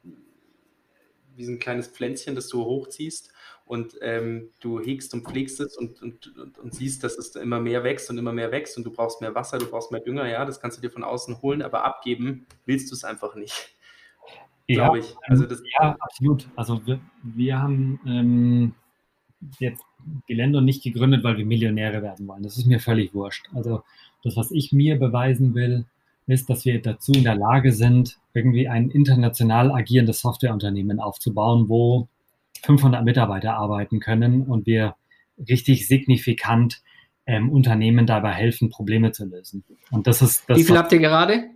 S2: wie ein kleines Pflänzchen, das du hochziehst und ähm, du hegst und pflegst es und, und, und, und, siehst, dass es immer mehr wächst und immer mehr wächst und du brauchst mehr Wasser, du brauchst mehr Dünger, ja, das kannst du dir von außen holen, aber abgeben willst du es einfach nicht.
S4: Ja, glaube ich. Also das, ja, absolut. Also wir, wir haben ähm, jetzt Gelände nicht gegründet, weil wir Millionäre werden wollen. Das ist mir völlig wurscht. Also das, was ich mir beweisen will, ist, dass wir dazu in der Lage sind, irgendwie ein international agierendes Softwareunternehmen aufzubauen, wo 500 Mitarbeiter arbeiten können und wir richtig signifikant ähm, Unternehmen dabei helfen, Probleme zu lösen. Und das ist das.
S3: Wie viel habt ihr gerade?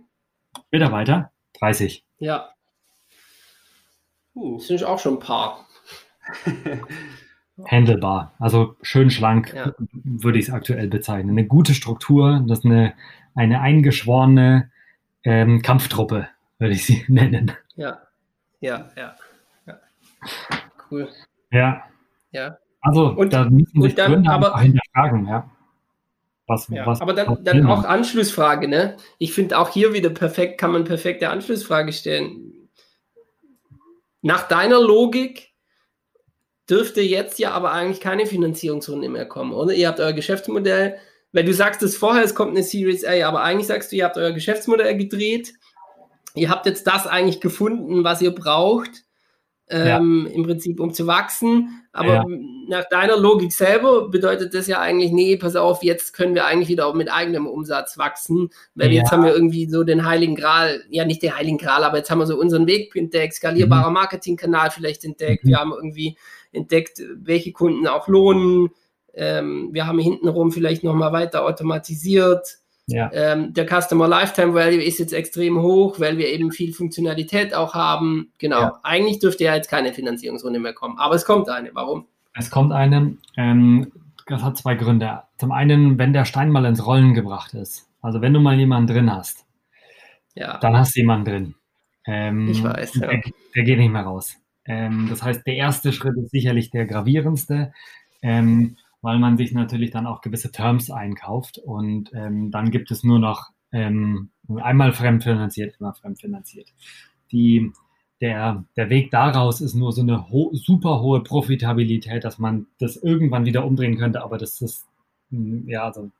S4: Mitarbeiter? 30.
S3: Ja. Uh. Das sind auch schon ein paar.
S4: Handelbar, also schön schlank, ja. würde ich es aktuell bezeichnen. Eine gute Struktur, das ist eine, eine eingeschworene ähm, Kampftruppe, würde ich sie nennen.
S3: Ja, ja, ja. ja
S4: cool. Ja.
S3: Ja.
S4: Also, und, da müssen sich dann, Gründer aber, hinterfragen, ja.
S3: Was, ja, was, aber dann, dann auch Anschlussfrage, ne? Ich finde auch hier wieder perfekt, kann man perfekte Anschlussfrage stellen. Nach deiner Logik dürfte jetzt ja aber eigentlich keine Finanzierungsrunde mehr kommen, oder? Ihr habt euer Geschäftsmodell, weil du sagst es vorher, es kommt eine Series A, aber eigentlich sagst du, ihr habt euer Geschäftsmodell gedreht, ihr habt jetzt das eigentlich gefunden, was ihr braucht ähm, ja. im Prinzip, um zu wachsen. Aber ja. nach deiner Logik selber bedeutet das ja eigentlich, nee, pass auf, jetzt können wir eigentlich wieder auch mit eigenem Umsatz wachsen, weil ja. jetzt haben wir irgendwie so den Heiligen Gral, ja nicht den Heiligen Gral, aber jetzt haben wir so unseren Weg entdeckt, skalierbarer mhm. Marketingkanal vielleicht entdeckt, mhm. wir haben irgendwie entdeckt, welche Kunden auch lohnen, ähm, wir haben hintenrum vielleicht nochmal weiter automatisiert, ja. Ähm, der Customer Lifetime Value ist jetzt extrem hoch, weil wir eben viel Funktionalität auch haben. Genau. Ja. Eigentlich dürfte ja jetzt keine Finanzierungsrunde mehr kommen, aber es kommt eine. Warum?
S4: Es kommt eine. Ähm, das hat zwei Gründe. Zum einen, wenn der Stein mal ins Rollen gebracht ist. Also wenn du mal jemanden drin hast, ja. dann hast du jemanden drin.
S3: Ähm, ich weiß.
S4: Ja. Der, der, geht nicht mehr raus. Ähm, das heißt, der erste Schritt ist sicherlich der gravierendste. Ähm, weil man sich natürlich dann auch gewisse Terms einkauft und ähm, dann gibt es nur noch ähm, einmal fremdfinanziert, immer fremdfinanziert. Die, der, der Weg daraus ist nur so eine ho super hohe Profitabilität, dass man das irgendwann wieder umdrehen könnte, aber das ist, hm, ja, also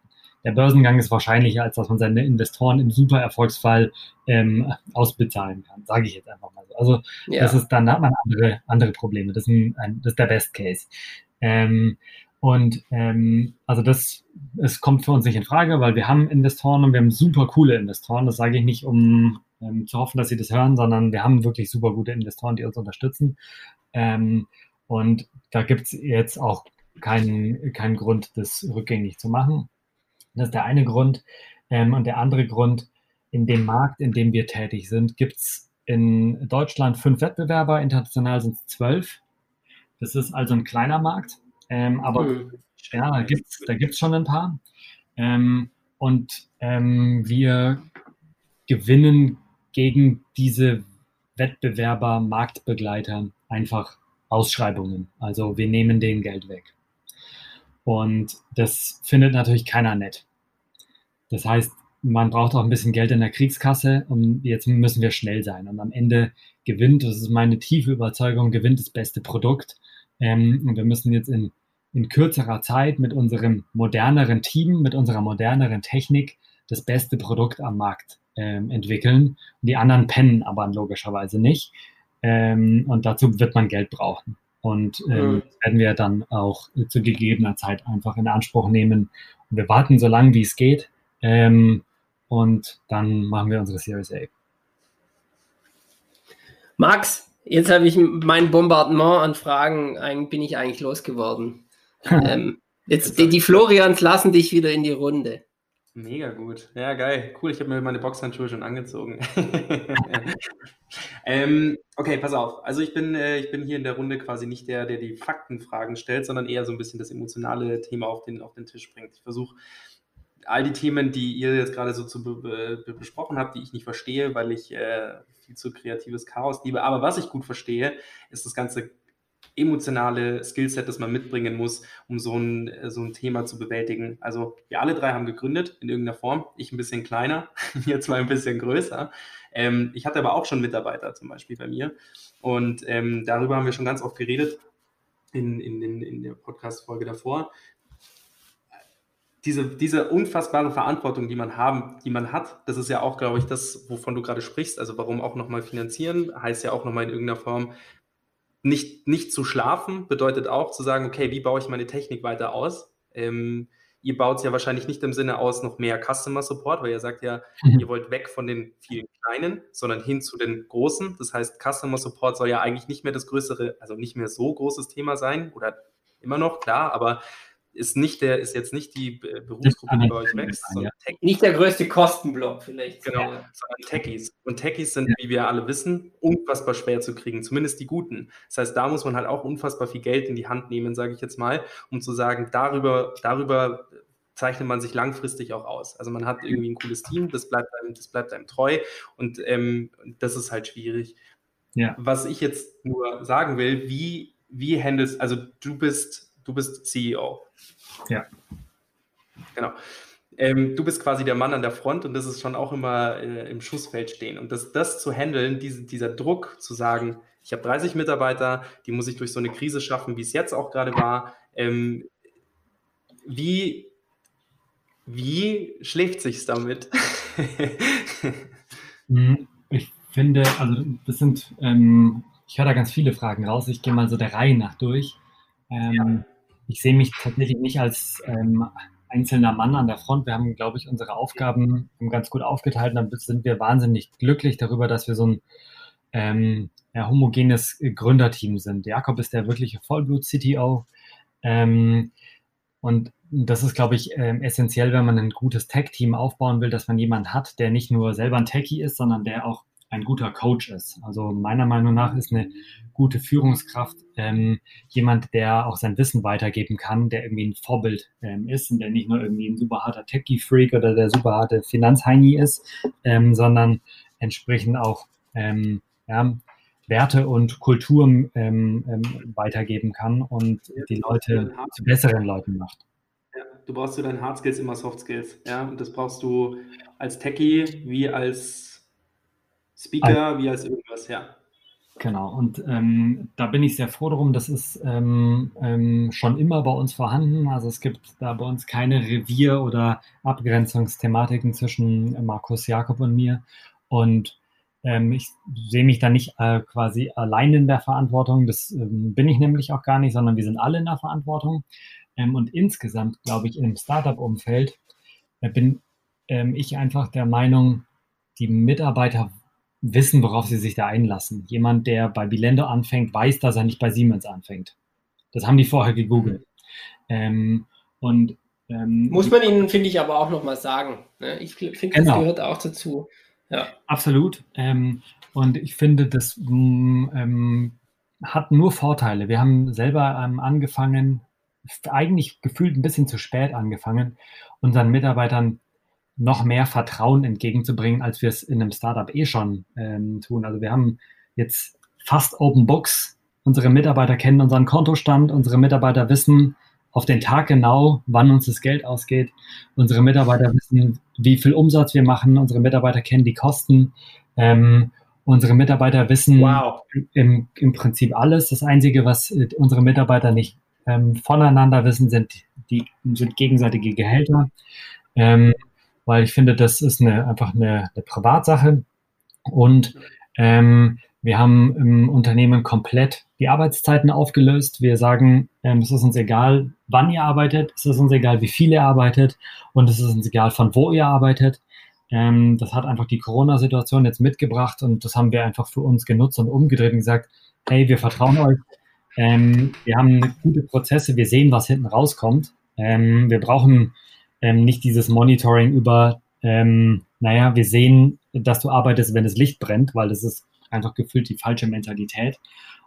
S4: der Börsengang ist wahrscheinlicher, als dass man seine Investoren im super Erfolgsfall ähm, ausbezahlen kann, sage ich jetzt einfach mal so. Also ja. das ist, dann hat man andere, andere Probleme. Das ist, ein, ein, das ist der Best Case. Ähm, und ähm, also das es kommt für uns nicht in Frage, weil wir haben Investoren und wir haben super coole Investoren. Das sage ich nicht, um ähm, zu hoffen, dass sie das hören, sondern wir haben wirklich super gute Investoren, die uns unterstützen. Ähm, und da gibt es jetzt auch keinen, keinen Grund, das rückgängig zu machen. Das ist der eine Grund. Ähm, und der andere Grund, in dem Markt, in dem wir tätig sind, gibt es in Deutschland fünf Wettbewerber, international sind es zwölf. Das ist also ein kleiner Markt. Ähm, aber mhm. ja, da gibt es da gibt's schon ein paar. Ähm, und ähm, wir gewinnen gegen diese Wettbewerber, Marktbegleiter einfach Ausschreibungen. Also wir nehmen denen Geld weg. Und das findet natürlich keiner nett. Das heißt, man braucht auch ein bisschen Geld in der Kriegskasse und jetzt müssen wir schnell sein. Und am Ende gewinnt, das ist meine tiefe Überzeugung, gewinnt das beste Produkt. Ähm, und wir müssen jetzt in, in kürzerer Zeit mit unserem moderneren Team, mit unserer moderneren Technik das beste Produkt am Markt ähm, entwickeln. Und die anderen pennen aber logischerweise nicht. Ähm, und dazu wird man Geld brauchen. Und ähm, mhm. werden wir dann auch zu gegebener Zeit einfach in Anspruch nehmen. Und wir warten so lange, wie es geht. Ähm, und dann machen wir unsere Series A.
S3: Max, jetzt habe ich mein Bombardement an Fragen, bin ich eigentlich losgeworden. Ähm, jetzt, die, die Florians lassen dich wieder in die Runde.
S2: Mega gut. Ja, geil. Cool, ich habe mir meine Boxhandschuhe schon angezogen. ähm, okay, pass auf. Also ich bin, äh, ich bin hier in der Runde quasi nicht der, der die Faktenfragen stellt, sondern eher so ein bisschen das emotionale Thema auf den, auf den Tisch bringt. Ich versuche all die Themen, die ihr jetzt gerade so zu be be besprochen habt, die ich nicht verstehe, weil ich äh, viel zu kreatives Chaos liebe. Aber was ich gut verstehe, ist das ganze emotionale Skillset, das man mitbringen muss, um so ein, äh, so ein Thema zu bewältigen. Also wir alle drei haben gegründet in irgendeiner Form. Ich ein bisschen kleiner, ihr zwei ein bisschen größer. Ähm, ich hatte aber auch schon Mitarbeiter zum Beispiel bei mir. Und ähm, darüber haben wir schon ganz oft geredet in, in, in, in der Podcast-Folge davor. Diese, diese unfassbare Verantwortung, die man haben, die man hat, das ist ja auch, glaube ich, das, wovon du gerade sprichst. Also warum auch nochmal finanzieren, heißt ja auch nochmal in irgendeiner Form nicht, nicht zu schlafen bedeutet auch zu sagen, okay, wie baue ich meine Technik weiter aus? Ähm, ihr baut es ja wahrscheinlich nicht im Sinne aus noch mehr Customer Support, weil ihr sagt ja, mhm. ihr wollt weg von den vielen kleinen, sondern hin zu den großen. Das heißt, Customer Support soll ja eigentlich nicht mehr das größere, also nicht mehr so großes Thema sein oder immer noch, klar, aber ist nicht der, ist jetzt nicht die Berufsgruppe, die bei euch wächst,
S3: sondern ja. Nicht der größte Kostenblock vielleicht.
S2: Genau, sondern Techies. Und Techies sind, ja. wie wir alle wissen, unfassbar schwer zu kriegen, zumindest die guten. Das heißt, da muss man halt auch unfassbar viel Geld in die Hand nehmen, sage ich jetzt mal, um zu sagen, darüber, darüber zeichnet man sich langfristig auch aus. Also man hat irgendwie ein cooles Team, das bleibt einem, das bleibt einem treu und ähm, das ist halt schwierig. Ja. Was ich jetzt nur sagen will, wie, wie handelst, also du bist du bist CEO.
S4: Ja.
S2: Genau. Ähm, du bist quasi der Mann an der Front und das ist schon auch immer äh, im Schussfeld stehen. Und das, das zu handeln, diese, dieser Druck zu sagen, ich habe 30 Mitarbeiter, die muss ich durch so eine Krise schaffen, wie es jetzt auch gerade war. Ähm, wie, wie schläft sich's damit?
S4: Mhm. ich finde, also das sind, ähm, ich höre da ganz viele Fragen raus. Ich gehe mal so der Reihe nach durch. Ähm, ja ich sehe mich tatsächlich nicht als ähm, einzelner Mann an der Front. Wir haben, glaube ich, unsere Aufgaben ganz gut aufgeteilt. Dann sind wir wahnsinnig glücklich darüber, dass wir so ein ähm, ja, homogenes Gründerteam sind. Jakob ist der wirkliche Vollblut-CTO. Ähm, und das ist, glaube ich, ähm, essentiell, wenn man ein gutes Tech-Team aufbauen will, dass man jemanden hat, der nicht nur selber ein Techie ist, sondern der auch ein guter Coach ist. Also meiner Meinung nach ist eine gute Führungskraft ähm, jemand, der auch sein Wissen weitergeben kann, der irgendwie ein Vorbild ähm, ist und der nicht nur irgendwie ein super harter Techie-Freak oder der super harte Finanzheini ist, ähm, sondern entsprechend auch ähm, ja, Werte und Kultur ähm, ähm, weitergeben kann und die Leute zu besseren Leuten macht.
S2: Du brauchst zu deinen Hard Skills immer Soft Skills, ja, und das brauchst du als Techie wie als Speaker wie als irgendwas, ja.
S4: Genau, und ähm, da bin ich sehr froh drum. Das ist ähm, ähm, schon immer bei uns vorhanden. Also es gibt da bei uns keine Revier- oder Abgrenzungsthematiken zwischen Markus, Jakob und mir. Und ähm, ich sehe mich da nicht äh, quasi allein in der Verantwortung. Das ähm, bin ich nämlich auch gar nicht, sondern wir sind alle in der Verantwortung. Ähm, und insgesamt, glaube ich, im Startup-Umfeld äh, bin ich einfach der Meinung, die Mitarbeiter wissen, worauf sie sich da einlassen. Jemand, der bei Bilendo anfängt, weiß, dass er nicht bei Siemens anfängt. Das haben die vorher gegoogelt. Ähm, und
S3: ähm, muss man ihnen, finde ich, aber auch nochmal sagen. Ne? Ich finde, genau. das gehört auch dazu.
S4: Ja. Absolut. Ähm, und ich finde, das mm, ähm, hat nur Vorteile. Wir haben selber ähm, angefangen, eigentlich gefühlt ein bisschen zu spät angefangen, unseren Mitarbeitern noch mehr Vertrauen entgegenzubringen, als wir es in einem Startup eh schon ähm, tun. Also wir haben jetzt fast Open Books. Unsere Mitarbeiter kennen unseren Kontostand, unsere Mitarbeiter wissen, auf den Tag genau, wann uns das Geld ausgeht. Unsere Mitarbeiter wissen, wie viel Umsatz wir machen. Unsere Mitarbeiter kennen die Kosten. Ähm, unsere Mitarbeiter wissen wow. im, im Prinzip alles. Das Einzige, was äh, unsere Mitarbeiter nicht ähm, voneinander wissen, sind die sind gegenseitige Gehälter. Ähm, weil ich finde, das ist eine, einfach eine, eine Privatsache. Und ähm, wir haben im Unternehmen komplett die Arbeitszeiten aufgelöst. Wir sagen, ähm, es ist uns egal, wann ihr arbeitet, es ist uns egal, wie viel ihr arbeitet und es ist uns egal, von wo ihr arbeitet. Ähm, das hat einfach die Corona-Situation jetzt mitgebracht und das haben wir einfach für uns genutzt und umgedreht und gesagt, hey, wir vertrauen euch. Ähm, wir haben gute Prozesse, wir sehen, was hinten rauskommt. Ähm, wir brauchen ähm, nicht dieses Monitoring über, ähm, naja, wir sehen, dass du arbeitest, wenn das Licht brennt, weil das ist einfach gefühlt die falsche Mentalität.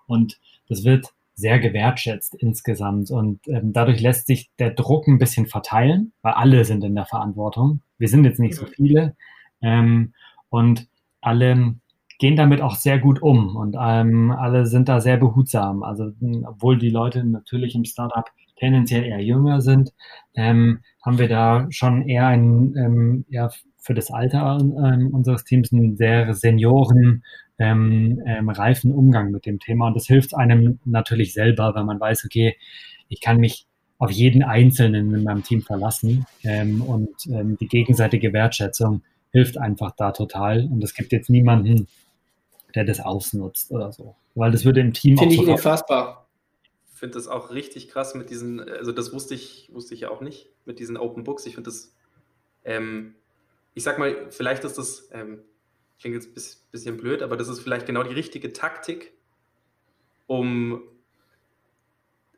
S4: Und das wird sehr gewertschätzt insgesamt. Und ähm, dadurch lässt sich der Druck ein bisschen verteilen, weil alle sind in der Verantwortung. Wir sind jetzt nicht so viele. Ähm, und alle gehen damit auch sehr gut um und ähm, alle sind da sehr behutsam. Also obwohl die Leute natürlich im Startup tendenziell eher jünger sind, ähm, haben wir da schon eher ein, ähm, ja, für das Alter ähm, unseres Teams einen sehr senioren ähm, ähm, reifen Umgang mit dem Thema. Und das hilft einem natürlich selber, weil man weiß, okay, ich kann mich auf jeden Einzelnen in meinem Team verlassen. Ähm, und ähm, die gegenseitige Wertschätzung hilft einfach da total. Und es gibt jetzt niemanden, der das ausnutzt oder so. Weil das würde im Team
S3: Finde ich unfassbar.
S2: Ich finde das auch richtig krass mit diesen, also das wusste ich, wusste ich ja auch nicht, mit diesen Open Books. Ich finde das, ähm, ich sag mal, vielleicht ist das, ähm, klingt jetzt ein bisschen blöd, aber das ist vielleicht genau die richtige Taktik, um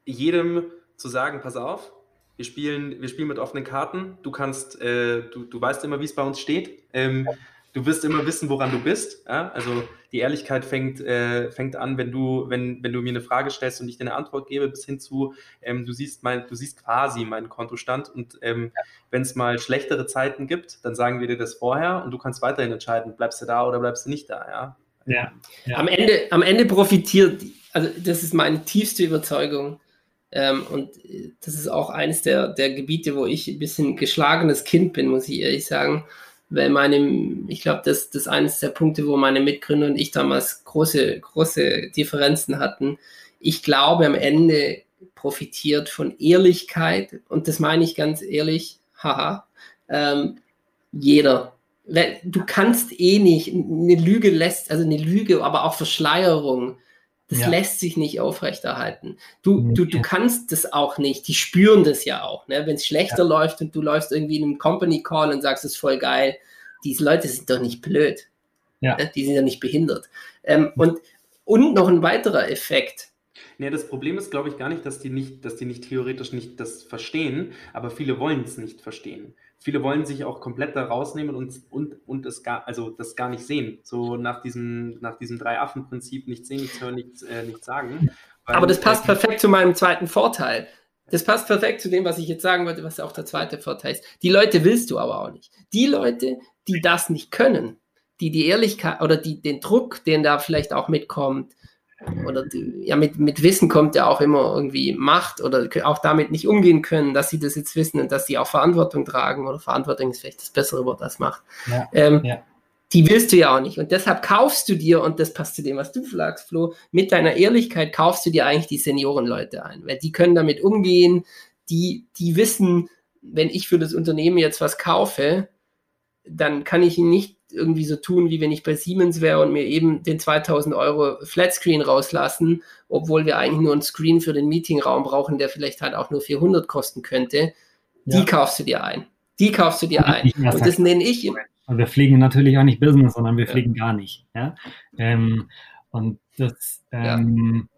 S2: jedem zu sagen, pass auf, wir spielen, wir spielen mit offenen Karten, du kannst, äh, du, du weißt immer, wie es bei uns steht. Ähm, du wirst immer wissen, woran du bist. Ja? Also die Ehrlichkeit fängt, äh, fängt an, wenn du, wenn, wenn du mir eine Frage stellst und ich dir eine Antwort gebe, bis hin zu, ähm, du siehst mein, du siehst quasi meinen Kontostand und ähm, ja. wenn es mal schlechtere Zeiten gibt, dann sagen wir dir das vorher und du kannst weiterhin entscheiden, bleibst du da oder bleibst du nicht da, ja.
S3: Ja. ja. Am, Ende, am Ende profitiert, also das ist meine tiefste Überzeugung. Ähm, und äh, das ist auch eines der, der Gebiete, wo ich ein bisschen geschlagenes Kind bin, muss ich ehrlich sagen weil meine, ich glaube, das, das ist eines der Punkte, wo meine Mitgründer und ich damals große, große Differenzen hatten. Ich glaube, am Ende profitiert von Ehrlichkeit, und das meine ich ganz ehrlich, haha, ähm, jeder. Du kannst eh nicht, eine Lüge lässt, also eine Lüge, aber auch Verschleierung, das ja. lässt sich nicht aufrechterhalten. Du, du, du kannst das auch nicht. Die spüren das ja auch. Ne? Wenn es schlechter ja. läuft und du läufst irgendwie in einem Company Call und sagst, es ist voll geil, diese Leute sind doch nicht blöd. Ja. Ne? Die sind ja nicht behindert. Ähm, und, und noch ein weiterer Effekt.
S2: Nee, das Problem ist, glaube ich, gar nicht, dass die nicht, dass die nicht theoretisch nicht das verstehen, aber viele wollen es nicht verstehen viele wollen sich auch komplett da rausnehmen und, und, und es gar, also das gar nicht sehen. So nach diesem, nach diesem Drei-Affen-Prinzip nicht sehen, nichts hören, nichts, äh, nichts sagen.
S3: Aber das passt perfekt zu meinem zweiten Vorteil. Das passt perfekt zu dem, was ich jetzt sagen wollte, was auch der zweite Vorteil ist. Die Leute willst du aber auch nicht. Die Leute, die das nicht können, die die Ehrlichkeit oder die den Druck, den da vielleicht auch mitkommt, oder ja, mit, mit Wissen kommt ja auch immer irgendwie Macht oder auch damit nicht umgehen können, dass sie das jetzt wissen und dass sie auch Verantwortung tragen oder Verantwortung ist vielleicht das bessere Wort als Macht. Ja, ähm, ja. Die willst du ja auch nicht. Und deshalb kaufst du dir, und das passt zu dem, was du sagst, Flo, mit deiner Ehrlichkeit kaufst du dir eigentlich die Seniorenleute ein, weil die können damit umgehen, die, die wissen, wenn ich für das Unternehmen jetzt was kaufe, dann kann ich ihn nicht irgendwie so tun, wie wenn ich bei Siemens wäre und mir eben den 2000 Euro Flatscreen rauslassen, obwohl wir eigentlich nur einen Screen für den Meetingraum brauchen, der vielleicht halt auch nur 400 kosten könnte. Die ja. kaufst du dir ein. Die kaufst du dir ein. Und das nenne ich.
S4: Also wir fliegen natürlich auch nicht Business, sondern wir fliegen gar nicht. Ja? Ähm, und das, ähm,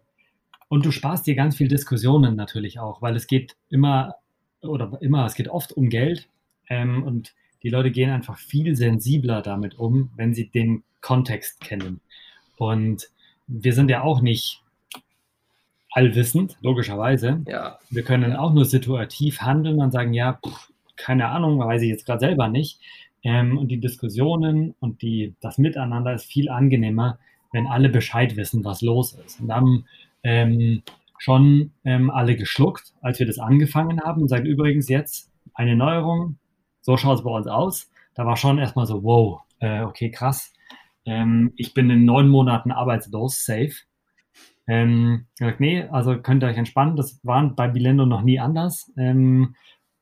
S4: und du sparst dir ganz viel Diskussionen natürlich auch, weil es geht immer oder immer, es geht oft um Geld. Ähm, und die Leute gehen einfach viel sensibler damit um, wenn sie den Kontext kennen. Und wir sind ja auch nicht allwissend, logischerweise. Ja. Wir können auch nur situativ handeln und sagen, ja, pff, keine Ahnung, weiß ich jetzt gerade selber nicht. Ähm, und die Diskussionen und die, das Miteinander ist viel angenehmer, wenn alle Bescheid wissen, was los ist. Und dann ähm, schon ähm, alle geschluckt, als wir das angefangen haben und sagt übrigens jetzt eine Neuerung, so schaut es bei uns aus. Da war schon erstmal so, wow, äh, okay, krass. Ähm, ich bin in neun Monaten arbeitslos, safe. Ähm, gesagt, nee, also könnt ihr euch entspannen, das war bei Bilendo noch nie anders. Ähm,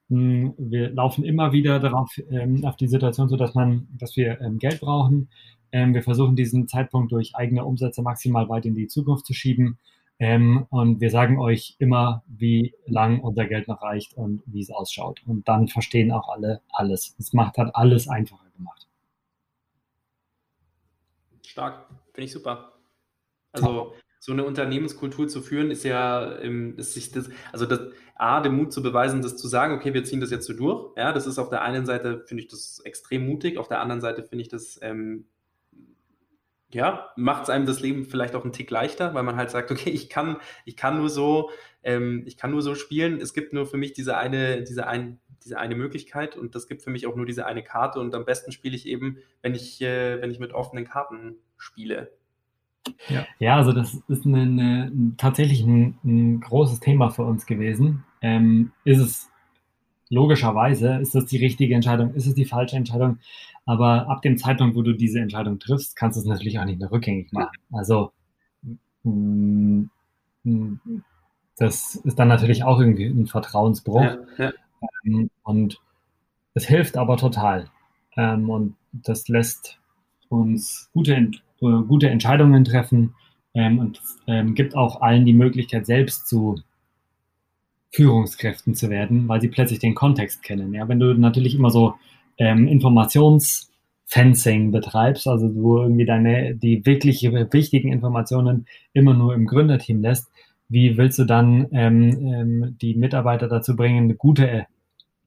S4: wir laufen immer wieder darauf, ähm, auf die Situation, so dass man, dass wir ähm, Geld brauchen. Ähm, wir versuchen diesen Zeitpunkt durch eigene Umsätze maximal weit in die Zukunft zu schieben. Ähm, und wir sagen euch immer, wie lang unser Geld noch reicht und wie es ausschaut. Und dann verstehen auch alle alles. Es macht hat alles einfacher gemacht.
S2: Stark, finde ich super. Also so eine Unternehmenskultur zu führen, ist ja, ist sich das, also das, A, den Mut zu beweisen, das zu sagen, okay, wir ziehen das jetzt so durch. Ja, das ist auf der einen Seite, finde ich das extrem mutig, auf der anderen Seite finde ich das ähm, ja, macht es einem das Leben vielleicht auch einen Tick leichter, weil man halt sagt, okay, ich kann, ich kann nur so, ähm, ich kann nur so spielen. Es gibt nur für mich diese eine, diese ein, diese eine Möglichkeit und das gibt für mich auch nur diese eine Karte und am besten spiele ich eben, wenn ich, äh, wenn ich mit offenen Karten spiele.
S4: Ja, ja also das ist eine, eine, tatsächlich ein, ein, großes Thema für uns gewesen. Ähm, ist es logischerweise, ist das die richtige Entscheidung, ist es die falsche Entscheidung? Aber ab dem Zeitpunkt, wo du diese Entscheidung triffst, kannst du es natürlich auch nicht mehr rückgängig machen. Also mm, mm, das ist dann natürlich auch irgendwie ein Vertrauensbruch. Ja, ja. Ähm, und es hilft aber total. Ähm, und das lässt uns gute, äh, gute Entscheidungen treffen ähm, und gibt auch allen die Möglichkeit, selbst zu Führungskräften zu werden, weil sie plötzlich den Kontext kennen. Ja, wenn du natürlich immer so ähm, Informationsfencing betreibst, also du irgendwie deine, die wirklich wichtigen Informationen immer nur im Gründerteam lässt, wie willst du dann ähm, ähm, die Mitarbeiter dazu bringen, gute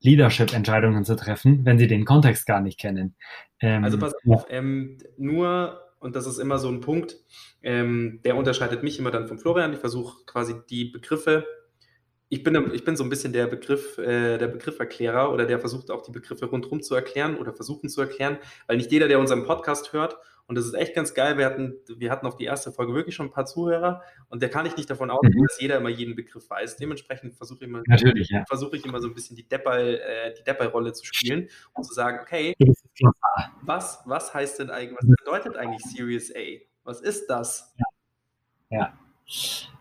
S4: Leadership-Entscheidungen zu treffen, wenn sie den Kontext gar nicht kennen?
S2: Ähm, also pass auf, ähm, nur, und das ist immer so ein Punkt, ähm, der unterscheidet mich immer dann von Florian. Ich versuche quasi die Begriffe ich bin, ich bin so ein bisschen der Begriff, äh, der Begrifferklärer oder der versucht auch die Begriffe rundherum zu erklären oder versuchen zu erklären, weil nicht jeder, der unseren Podcast hört, und das ist echt ganz geil, wir hatten, wir hatten auf die erste Folge wirklich schon ein paar Zuhörer und der kann ich nicht davon ausgehen, mhm. dass jeder immer jeden Begriff weiß. Dementsprechend versuche ich immer, ja. versuche ich immer so ein bisschen die Deppel, äh, die Deppel-Rolle zu spielen und zu sagen, okay, was, was heißt denn eigentlich, was bedeutet eigentlich Serious A? Was ist das?
S4: Ja. ja.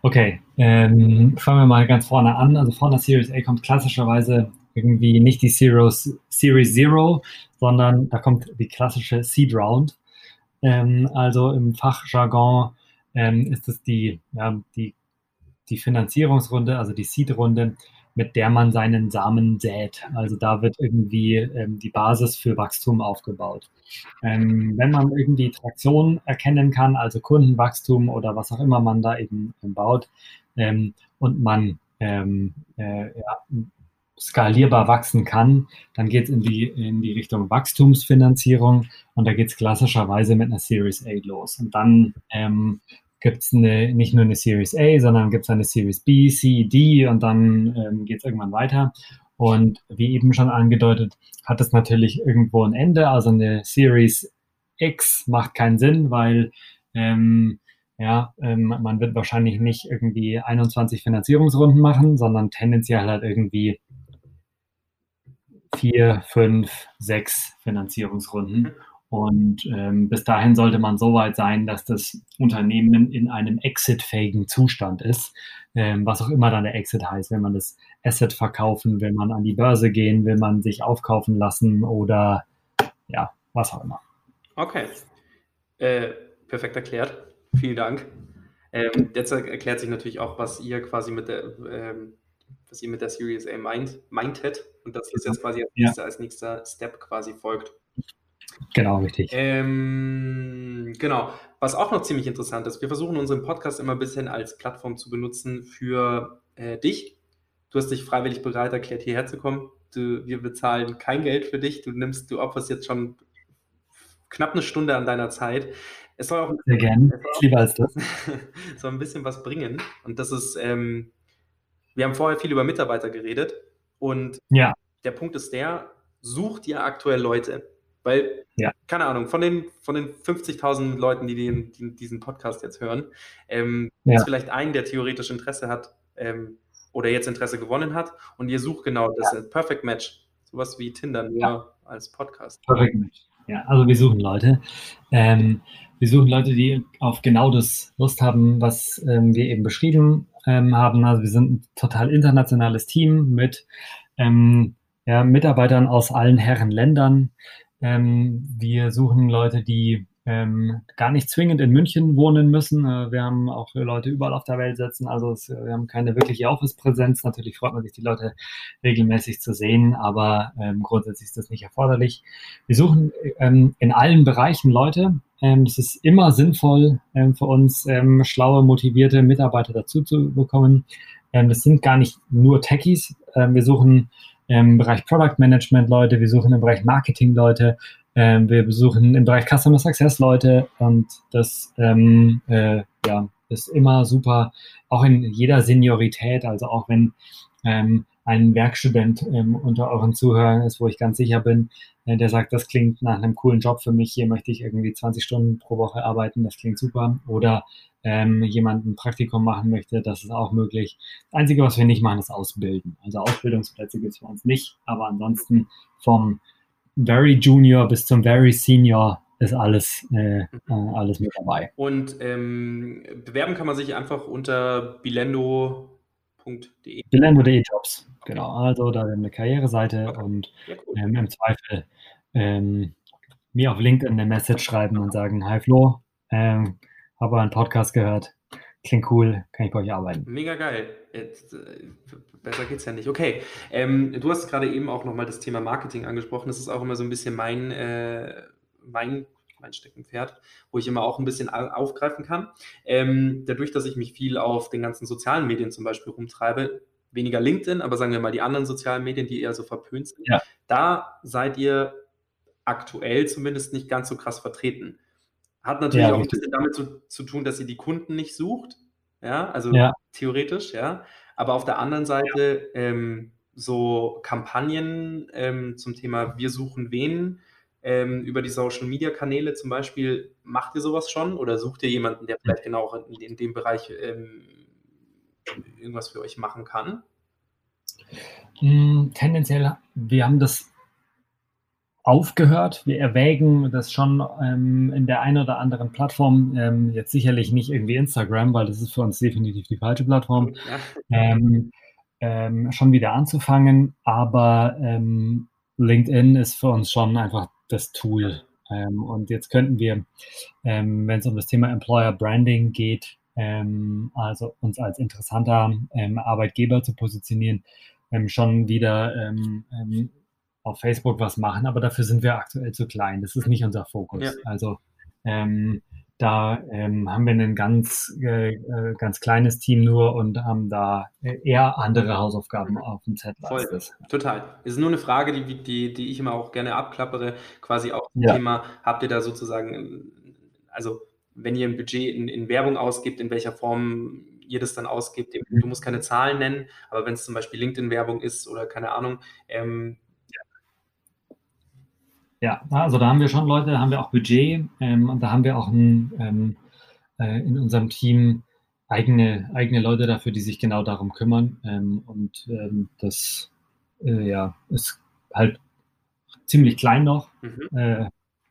S4: Okay, ähm, fangen wir mal ganz vorne an. Also vor der Series A kommt klassischerweise irgendwie nicht die Zeros, Series Zero, sondern da kommt die klassische Seed Round. Ähm, also im Fachjargon ähm, ist es die, ja, die, die Finanzierungsrunde, also die Seed-Runde, mit der man seinen Samen sät. Also da wird irgendwie ähm, die Basis für Wachstum aufgebaut. Ähm, wenn man irgendwie Traktion erkennen kann, also Kundenwachstum oder was auch immer man da eben baut, ähm, und man ähm, äh, ja, skalierbar wachsen kann, dann geht es in die, in die Richtung Wachstumsfinanzierung und da geht es klassischerweise mit einer Series A los. Und dann ähm, gibt es nicht nur eine Series A, sondern gibt es eine Series B, C, D und dann ähm, geht es irgendwann weiter. Und wie eben schon angedeutet, hat es natürlich irgendwo ein Ende. Also eine Series X macht keinen Sinn, weil ähm, ja, ähm, man wird wahrscheinlich nicht irgendwie 21 Finanzierungsrunden machen, sondern tendenziell halt irgendwie vier, fünf, sechs Finanzierungsrunden. Und ähm, bis dahin sollte man so weit sein, dass das Unternehmen in einem exitfähigen Zustand ist, ähm, was auch immer dann der Exit heißt. Wenn man das Asset verkaufen, will man an die Börse gehen, will man sich aufkaufen lassen oder ja, was auch immer.
S2: Okay, äh, perfekt erklärt. Vielen Dank. Ähm, jetzt erklärt sich natürlich auch, was ihr quasi mit der, ähm, was ihr mit der Series A meint, meintet und das ist jetzt quasi als nächster, ja. als nächster Step quasi folgt.
S4: Genau, richtig.
S2: Ähm, genau. Was auch noch ziemlich interessant ist, wir versuchen unseren Podcast immer ein bisschen als Plattform zu benutzen für äh, dich. Du hast dich freiwillig bereit erklärt, hierher zu kommen. Du, wir bezahlen kein Geld für dich. Du nimmst, du opferst jetzt schon knapp eine Stunde an deiner Zeit. Es soll auch,
S4: Sehr gerne. Lieber als das.
S2: soll ein bisschen was bringen. Und das ist, ähm, wir haben vorher viel über Mitarbeiter geredet. Und ja. der Punkt ist der, such dir aktuell Leute. Weil, ja. keine Ahnung, von den, von den 50.000 Leuten, die, den, die diesen Podcast jetzt hören, ähm, ja. ist vielleicht ein, der theoretisch Interesse hat, ähm, oder jetzt Interesse gewonnen hat und ihr sucht genau das ja. Perfect Match. Sowas wie Tinder, nur als Podcast. Perfect
S4: Match. Ja, also wir suchen Leute. Ähm, wir suchen Leute, die auf genau das Lust haben, was ähm, wir eben beschrieben ähm, haben. Also wir sind ein total internationales Team mit ähm, ja, Mitarbeitern aus allen Herren Ländern. Ähm, wir suchen Leute, die ähm, gar nicht zwingend in München wohnen müssen. Äh, wir haben auch Leute überall auf der Welt sitzen, also es, wir haben keine wirkliche Office-Präsenz. Natürlich freut man sich, die Leute regelmäßig zu sehen, aber ähm, grundsätzlich ist das nicht erforderlich. Wir suchen ähm, in allen Bereichen Leute. Ähm, es ist immer sinnvoll ähm, für uns, ähm, schlaue, motivierte Mitarbeiter dazu zu bekommen. Es sind gar nicht nur Techies. Wir suchen im Bereich Product Management Leute, wir suchen im Bereich Marketing Leute, ähm, wir besuchen im Bereich Customer Success Leute und das ähm, äh, ja, ist immer super, auch in jeder Seniorität, also auch wenn ähm, ein Werkstudent ähm, unter euren Zuhörern ist, wo ich ganz sicher bin, äh, der sagt, das klingt nach einem coolen Job für mich, hier möchte ich irgendwie 20 Stunden pro Woche arbeiten, das klingt super. Oder ähm, jemand ein Praktikum machen möchte, das ist auch möglich. Das Einzige, was wir nicht machen, ist Ausbilden. Also Ausbildungsplätze gibt es für uns nicht, aber ansonsten vom Very Junior bis zum Very Senior ist alles, äh, äh, alles mit dabei.
S2: Und ähm, bewerben kann man sich einfach unter bilendo.de.
S4: Bilendo.de Jobs, genau. Also da eine Karriereseite okay. und ähm, im Zweifel ähm, mir auf LinkedIn eine Message schreiben und sagen, hi Flo, ähm, habe einen Podcast gehört, klingt cool, kann ich bei euch arbeiten.
S2: Mega geil. Jetzt, äh, besser geht's ja nicht. Okay, ähm, du hast gerade eben auch nochmal das Thema Marketing angesprochen. Das ist auch immer so ein bisschen mein, äh, mein, mein Steckenpferd, wo ich immer auch ein bisschen aufgreifen kann. Ähm, dadurch, dass ich mich viel auf den ganzen sozialen Medien zum Beispiel rumtreibe, weniger LinkedIn, aber sagen wir mal die anderen sozialen Medien, die eher so verpönt sind, ja. da seid ihr aktuell zumindest nicht ganz so krass vertreten. Hat natürlich ja, auch ein bisschen damit zu, zu, tun, dass ihr die Kunden nicht sucht. Ja, also ja. theoretisch, ja. Aber auf der anderen Seite ähm, so Kampagnen ähm, zum Thema Wir suchen wen ähm, über die Social Media Kanäle zum Beispiel, macht ihr sowas schon oder sucht ihr jemanden, der vielleicht genau in, in dem Bereich ähm, irgendwas für euch machen kann?
S4: Hm, tendenziell, wir haben das aufgehört. Wir erwägen das schon ähm, in der einen oder anderen Plattform. Ähm, jetzt sicherlich nicht irgendwie Instagram, weil das ist für uns definitiv die falsche Plattform. Ähm, ähm, schon wieder anzufangen, aber ähm, LinkedIn ist für uns schon einfach das Tool. Ähm, und jetzt könnten wir, wenn es um das Thema Employer Branding geht, also uns als interessanter Arbeitgeber zu positionieren, schon wieder auf Facebook was machen, aber dafür sind wir aktuell zu klein. Das ist nicht unser Fokus. Ja. Also ähm, da ähm, haben wir ein ganz, äh, äh ganz kleines Team nur und haben da eher andere Hausaufgaben auf dem Zettel.
S2: Voll, total. Es ist nur eine Frage, die, die, die ich immer auch gerne abklappere, quasi auch ja. Thema, habt ihr da sozusagen, also wenn ihr ein Budget in, in Werbung ausgibt, in welcher Form ihr das dann ausgibt, du musst keine Zahlen nennen, aber wenn es zum Beispiel LinkedIn-Werbung ist oder keine Ahnung, ähm,
S4: ja, also da haben wir schon Leute, da haben wir auch Budget ähm, und da haben wir auch ein, ähm, äh, in unserem Team eigene, eigene Leute dafür, die sich genau darum kümmern. Ähm, und ähm, das äh, ja, ist halt ziemlich klein noch, mhm. äh,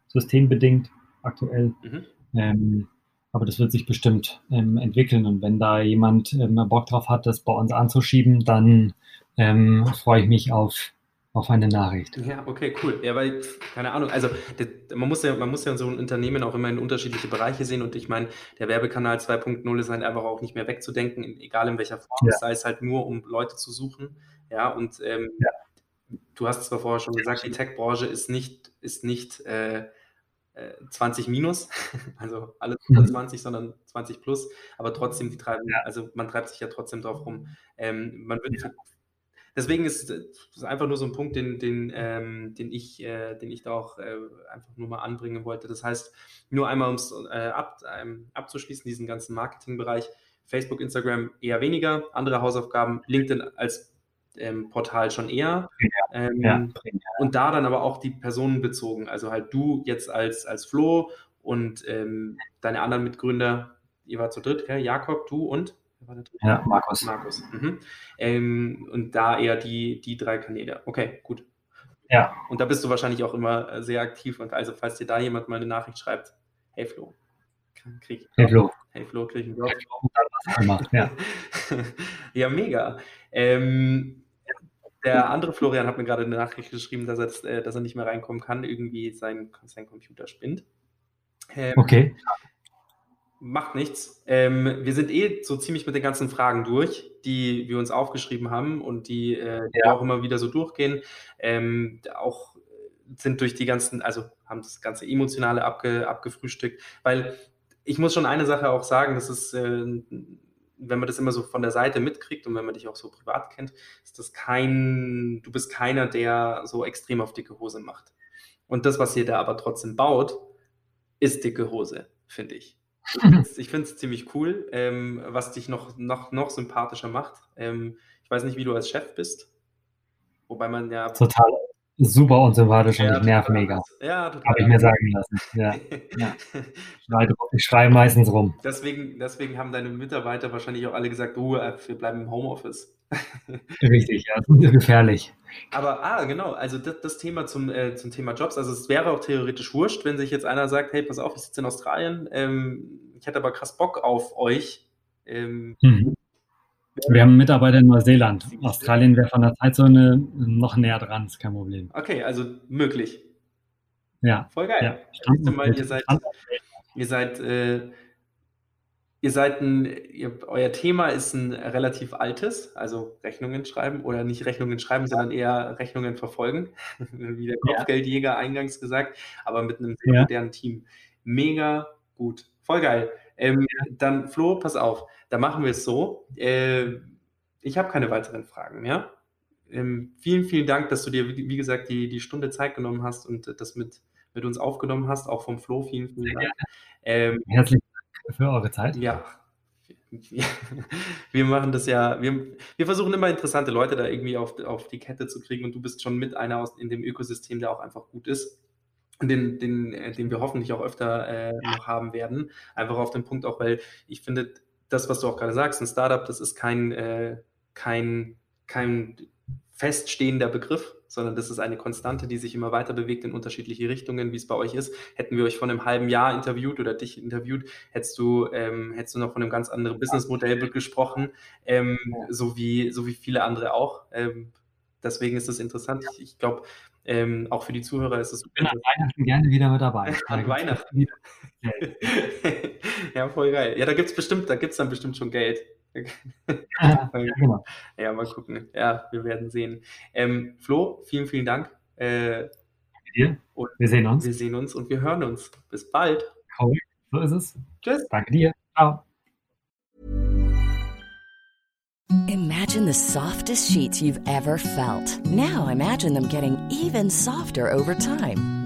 S4: systembedingt aktuell. Mhm. Ähm, aber das wird sich bestimmt ähm, entwickeln. Und wenn da jemand Bock drauf hat, das bei uns anzuschieben, dann freue ich mich auf auf eine Nachricht.
S2: Ja, okay, cool. Ja, weil, keine Ahnung, also das, man, muss ja, man muss ja so ein Unternehmen auch immer in unterschiedliche Bereiche sehen und ich meine, der Werbekanal 2.0 ist halt einfach auch nicht mehr wegzudenken, egal in welcher Form, ja. sei es halt nur, um Leute zu suchen. Ja, und ähm, ja. du hast zwar vorher schon gesagt, die Tech-Branche ist nicht, ist nicht äh, 20 äh, minus, also alles unter 20, mhm. sondern 20 plus, aber trotzdem, die treiben, also man treibt sich ja trotzdem drauf rum. Ähm, man wird deswegen ist es einfach nur so ein Punkt, den, den, ähm, den, ich, äh, den ich da auch äh, einfach nur mal anbringen wollte. Das heißt, nur einmal, um es äh, ab, ähm, abzuschließen, diesen ganzen Marketingbereich, Facebook, Instagram eher weniger, andere Hausaufgaben, LinkedIn als ähm, Portal schon eher. Ähm, ja, und da dann aber auch die Personen bezogen. Also halt du jetzt als, als Flo und ähm, deine anderen Mitgründer, ihr wart zu dritt, gell? Jakob, du und?
S4: Ja, Markus.
S2: Markus. Mhm. Ähm, und da eher die, die drei Kanäle. Okay, gut.
S4: Ja.
S2: Und da bist du wahrscheinlich auch immer äh, sehr aktiv. Und also, falls dir da jemand mal eine Nachricht schreibt, hey Flo,
S4: krieg ich Hey Flo.
S2: Hey Flo, krieg ich einen Job. Ja. ja, mega. Ähm, der andere Florian hat mir gerade eine Nachricht geschrieben, dass er, äh, dass er nicht mehr reinkommen kann. Irgendwie sein, sein Computer spinnt.
S4: Ähm, okay.
S2: Macht nichts. Ähm, wir sind eh so ziemlich mit den ganzen Fragen durch, die wir uns aufgeschrieben haben und die, äh, die ja. auch immer wieder so durchgehen. Ähm, auch sind durch die ganzen, also haben das ganze Emotionale abge, abgefrühstückt, weil ich muss schon eine Sache auch sagen, das ist, äh, wenn man das immer so von der Seite mitkriegt und wenn man dich auch so privat kennt, ist das kein, du bist keiner, der so extrem auf dicke Hose macht. Und das, was ihr da aber trotzdem baut, ist dicke Hose, finde ich. Ich finde es ziemlich cool, ähm, was dich noch, noch, noch sympathischer macht. Ähm, ich weiß nicht, wie du als Chef bist. Wobei man ja.
S4: Total super unsympathisch ja, und ich nerv mega. Ja, total. Habe ich mir sagen lassen. Ja. ja. Ich schreie meistens rum.
S2: Deswegen, deswegen haben deine Mitarbeiter wahrscheinlich auch alle gesagt, du, äh, wir bleiben im Homeoffice.
S4: Richtig, ja, das ist gefährlich.
S2: Aber, ah, genau, also das, das Thema zum, äh, zum Thema Jobs, also es wäre auch theoretisch wurscht, wenn sich jetzt einer sagt, hey, pass auf, ich sitze in Australien, ähm, ich hätte aber krass Bock auf euch. Ähm,
S4: mhm. Wir haben Mitarbeiter in Neuseeland. Australien wäre von der Zeitzone noch näher dran, ist kein Problem.
S2: Okay, also möglich.
S4: Ja.
S2: Voll geil. Ja, mal, ihr seid, ihr seid äh, Ihr seid ein, ihr, euer Thema ist ein relativ altes, also Rechnungen schreiben oder nicht Rechnungen schreiben, sondern eher Rechnungen verfolgen, wie der Kopfgeldjäger eingangs gesagt, aber mit einem sehr ja. modernen Team. Mega gut. Voll geil. Ähm, dann, Flo, pass auf, da machen wir es so. Äh, ich habe keine weiteren Fragen mehr. Ähm, vielen, vielen Dank, dass du dir, wie gesagt, die, die Stunde Zeit genommen hast und das mit, mit uns aufgenommen hast, auch vom Flo. Vielen, vielen Dank.
S4: Ähm, Herzlichen für eure Zeit.
S2: Ja. Wir machen das ja, wir, wir versuchen immer interessante Leute da irgendwie auf, auf die Kette zu kriegen und du bist schon mit einer aus in dem Ökosystem, der auch einfach gut ist. Den, den, äh, den wir hoffentlich auch öfter äh, noch haben werden. Einfach auf den Punkt auch, weil ich finde, das, was du auch gerade sagst, ein Startup, das ist kein, äh, kein, kein feststehender Begriff, sondern das ist eine Konstante, die sich immer weiter bewegt in unterschiedliche Richtungen, wie es bei euch ist. Hätten wir euch vor einem halben Jahr interviewt oder dich interviewt, hättest du, ähm, hättest du noch von einem ganz anderen Businessmodell gesprochen, ähm, so, wie, so wie viele andere auch. Ähm, deswegen ist es interessant. Ich, ich glaube, ähm, auch für die Zuhörer ist es.
S4: Ich bin an Weihnachten gerne wieder mit dabei.
S2: An Weihnachten. ja, voll geil. Ja, da gibt es bestimmt, da gibt es dann bestimmt schon Geld. ja, genau. ja, mal gucken. Ja, wir werden sehen. Ähm, Flo, vielen, vielen Dank.
S4: Äh, dir. wir sehen uns.
S2: Wir sehen uns und wir hören uns. Bis bald.
S4: Cool. So ist es. Tschüss. Danke dir. Ciao.
S5: Imagine the softest sheets you've ever felt. Now imagine them getting even softer over time.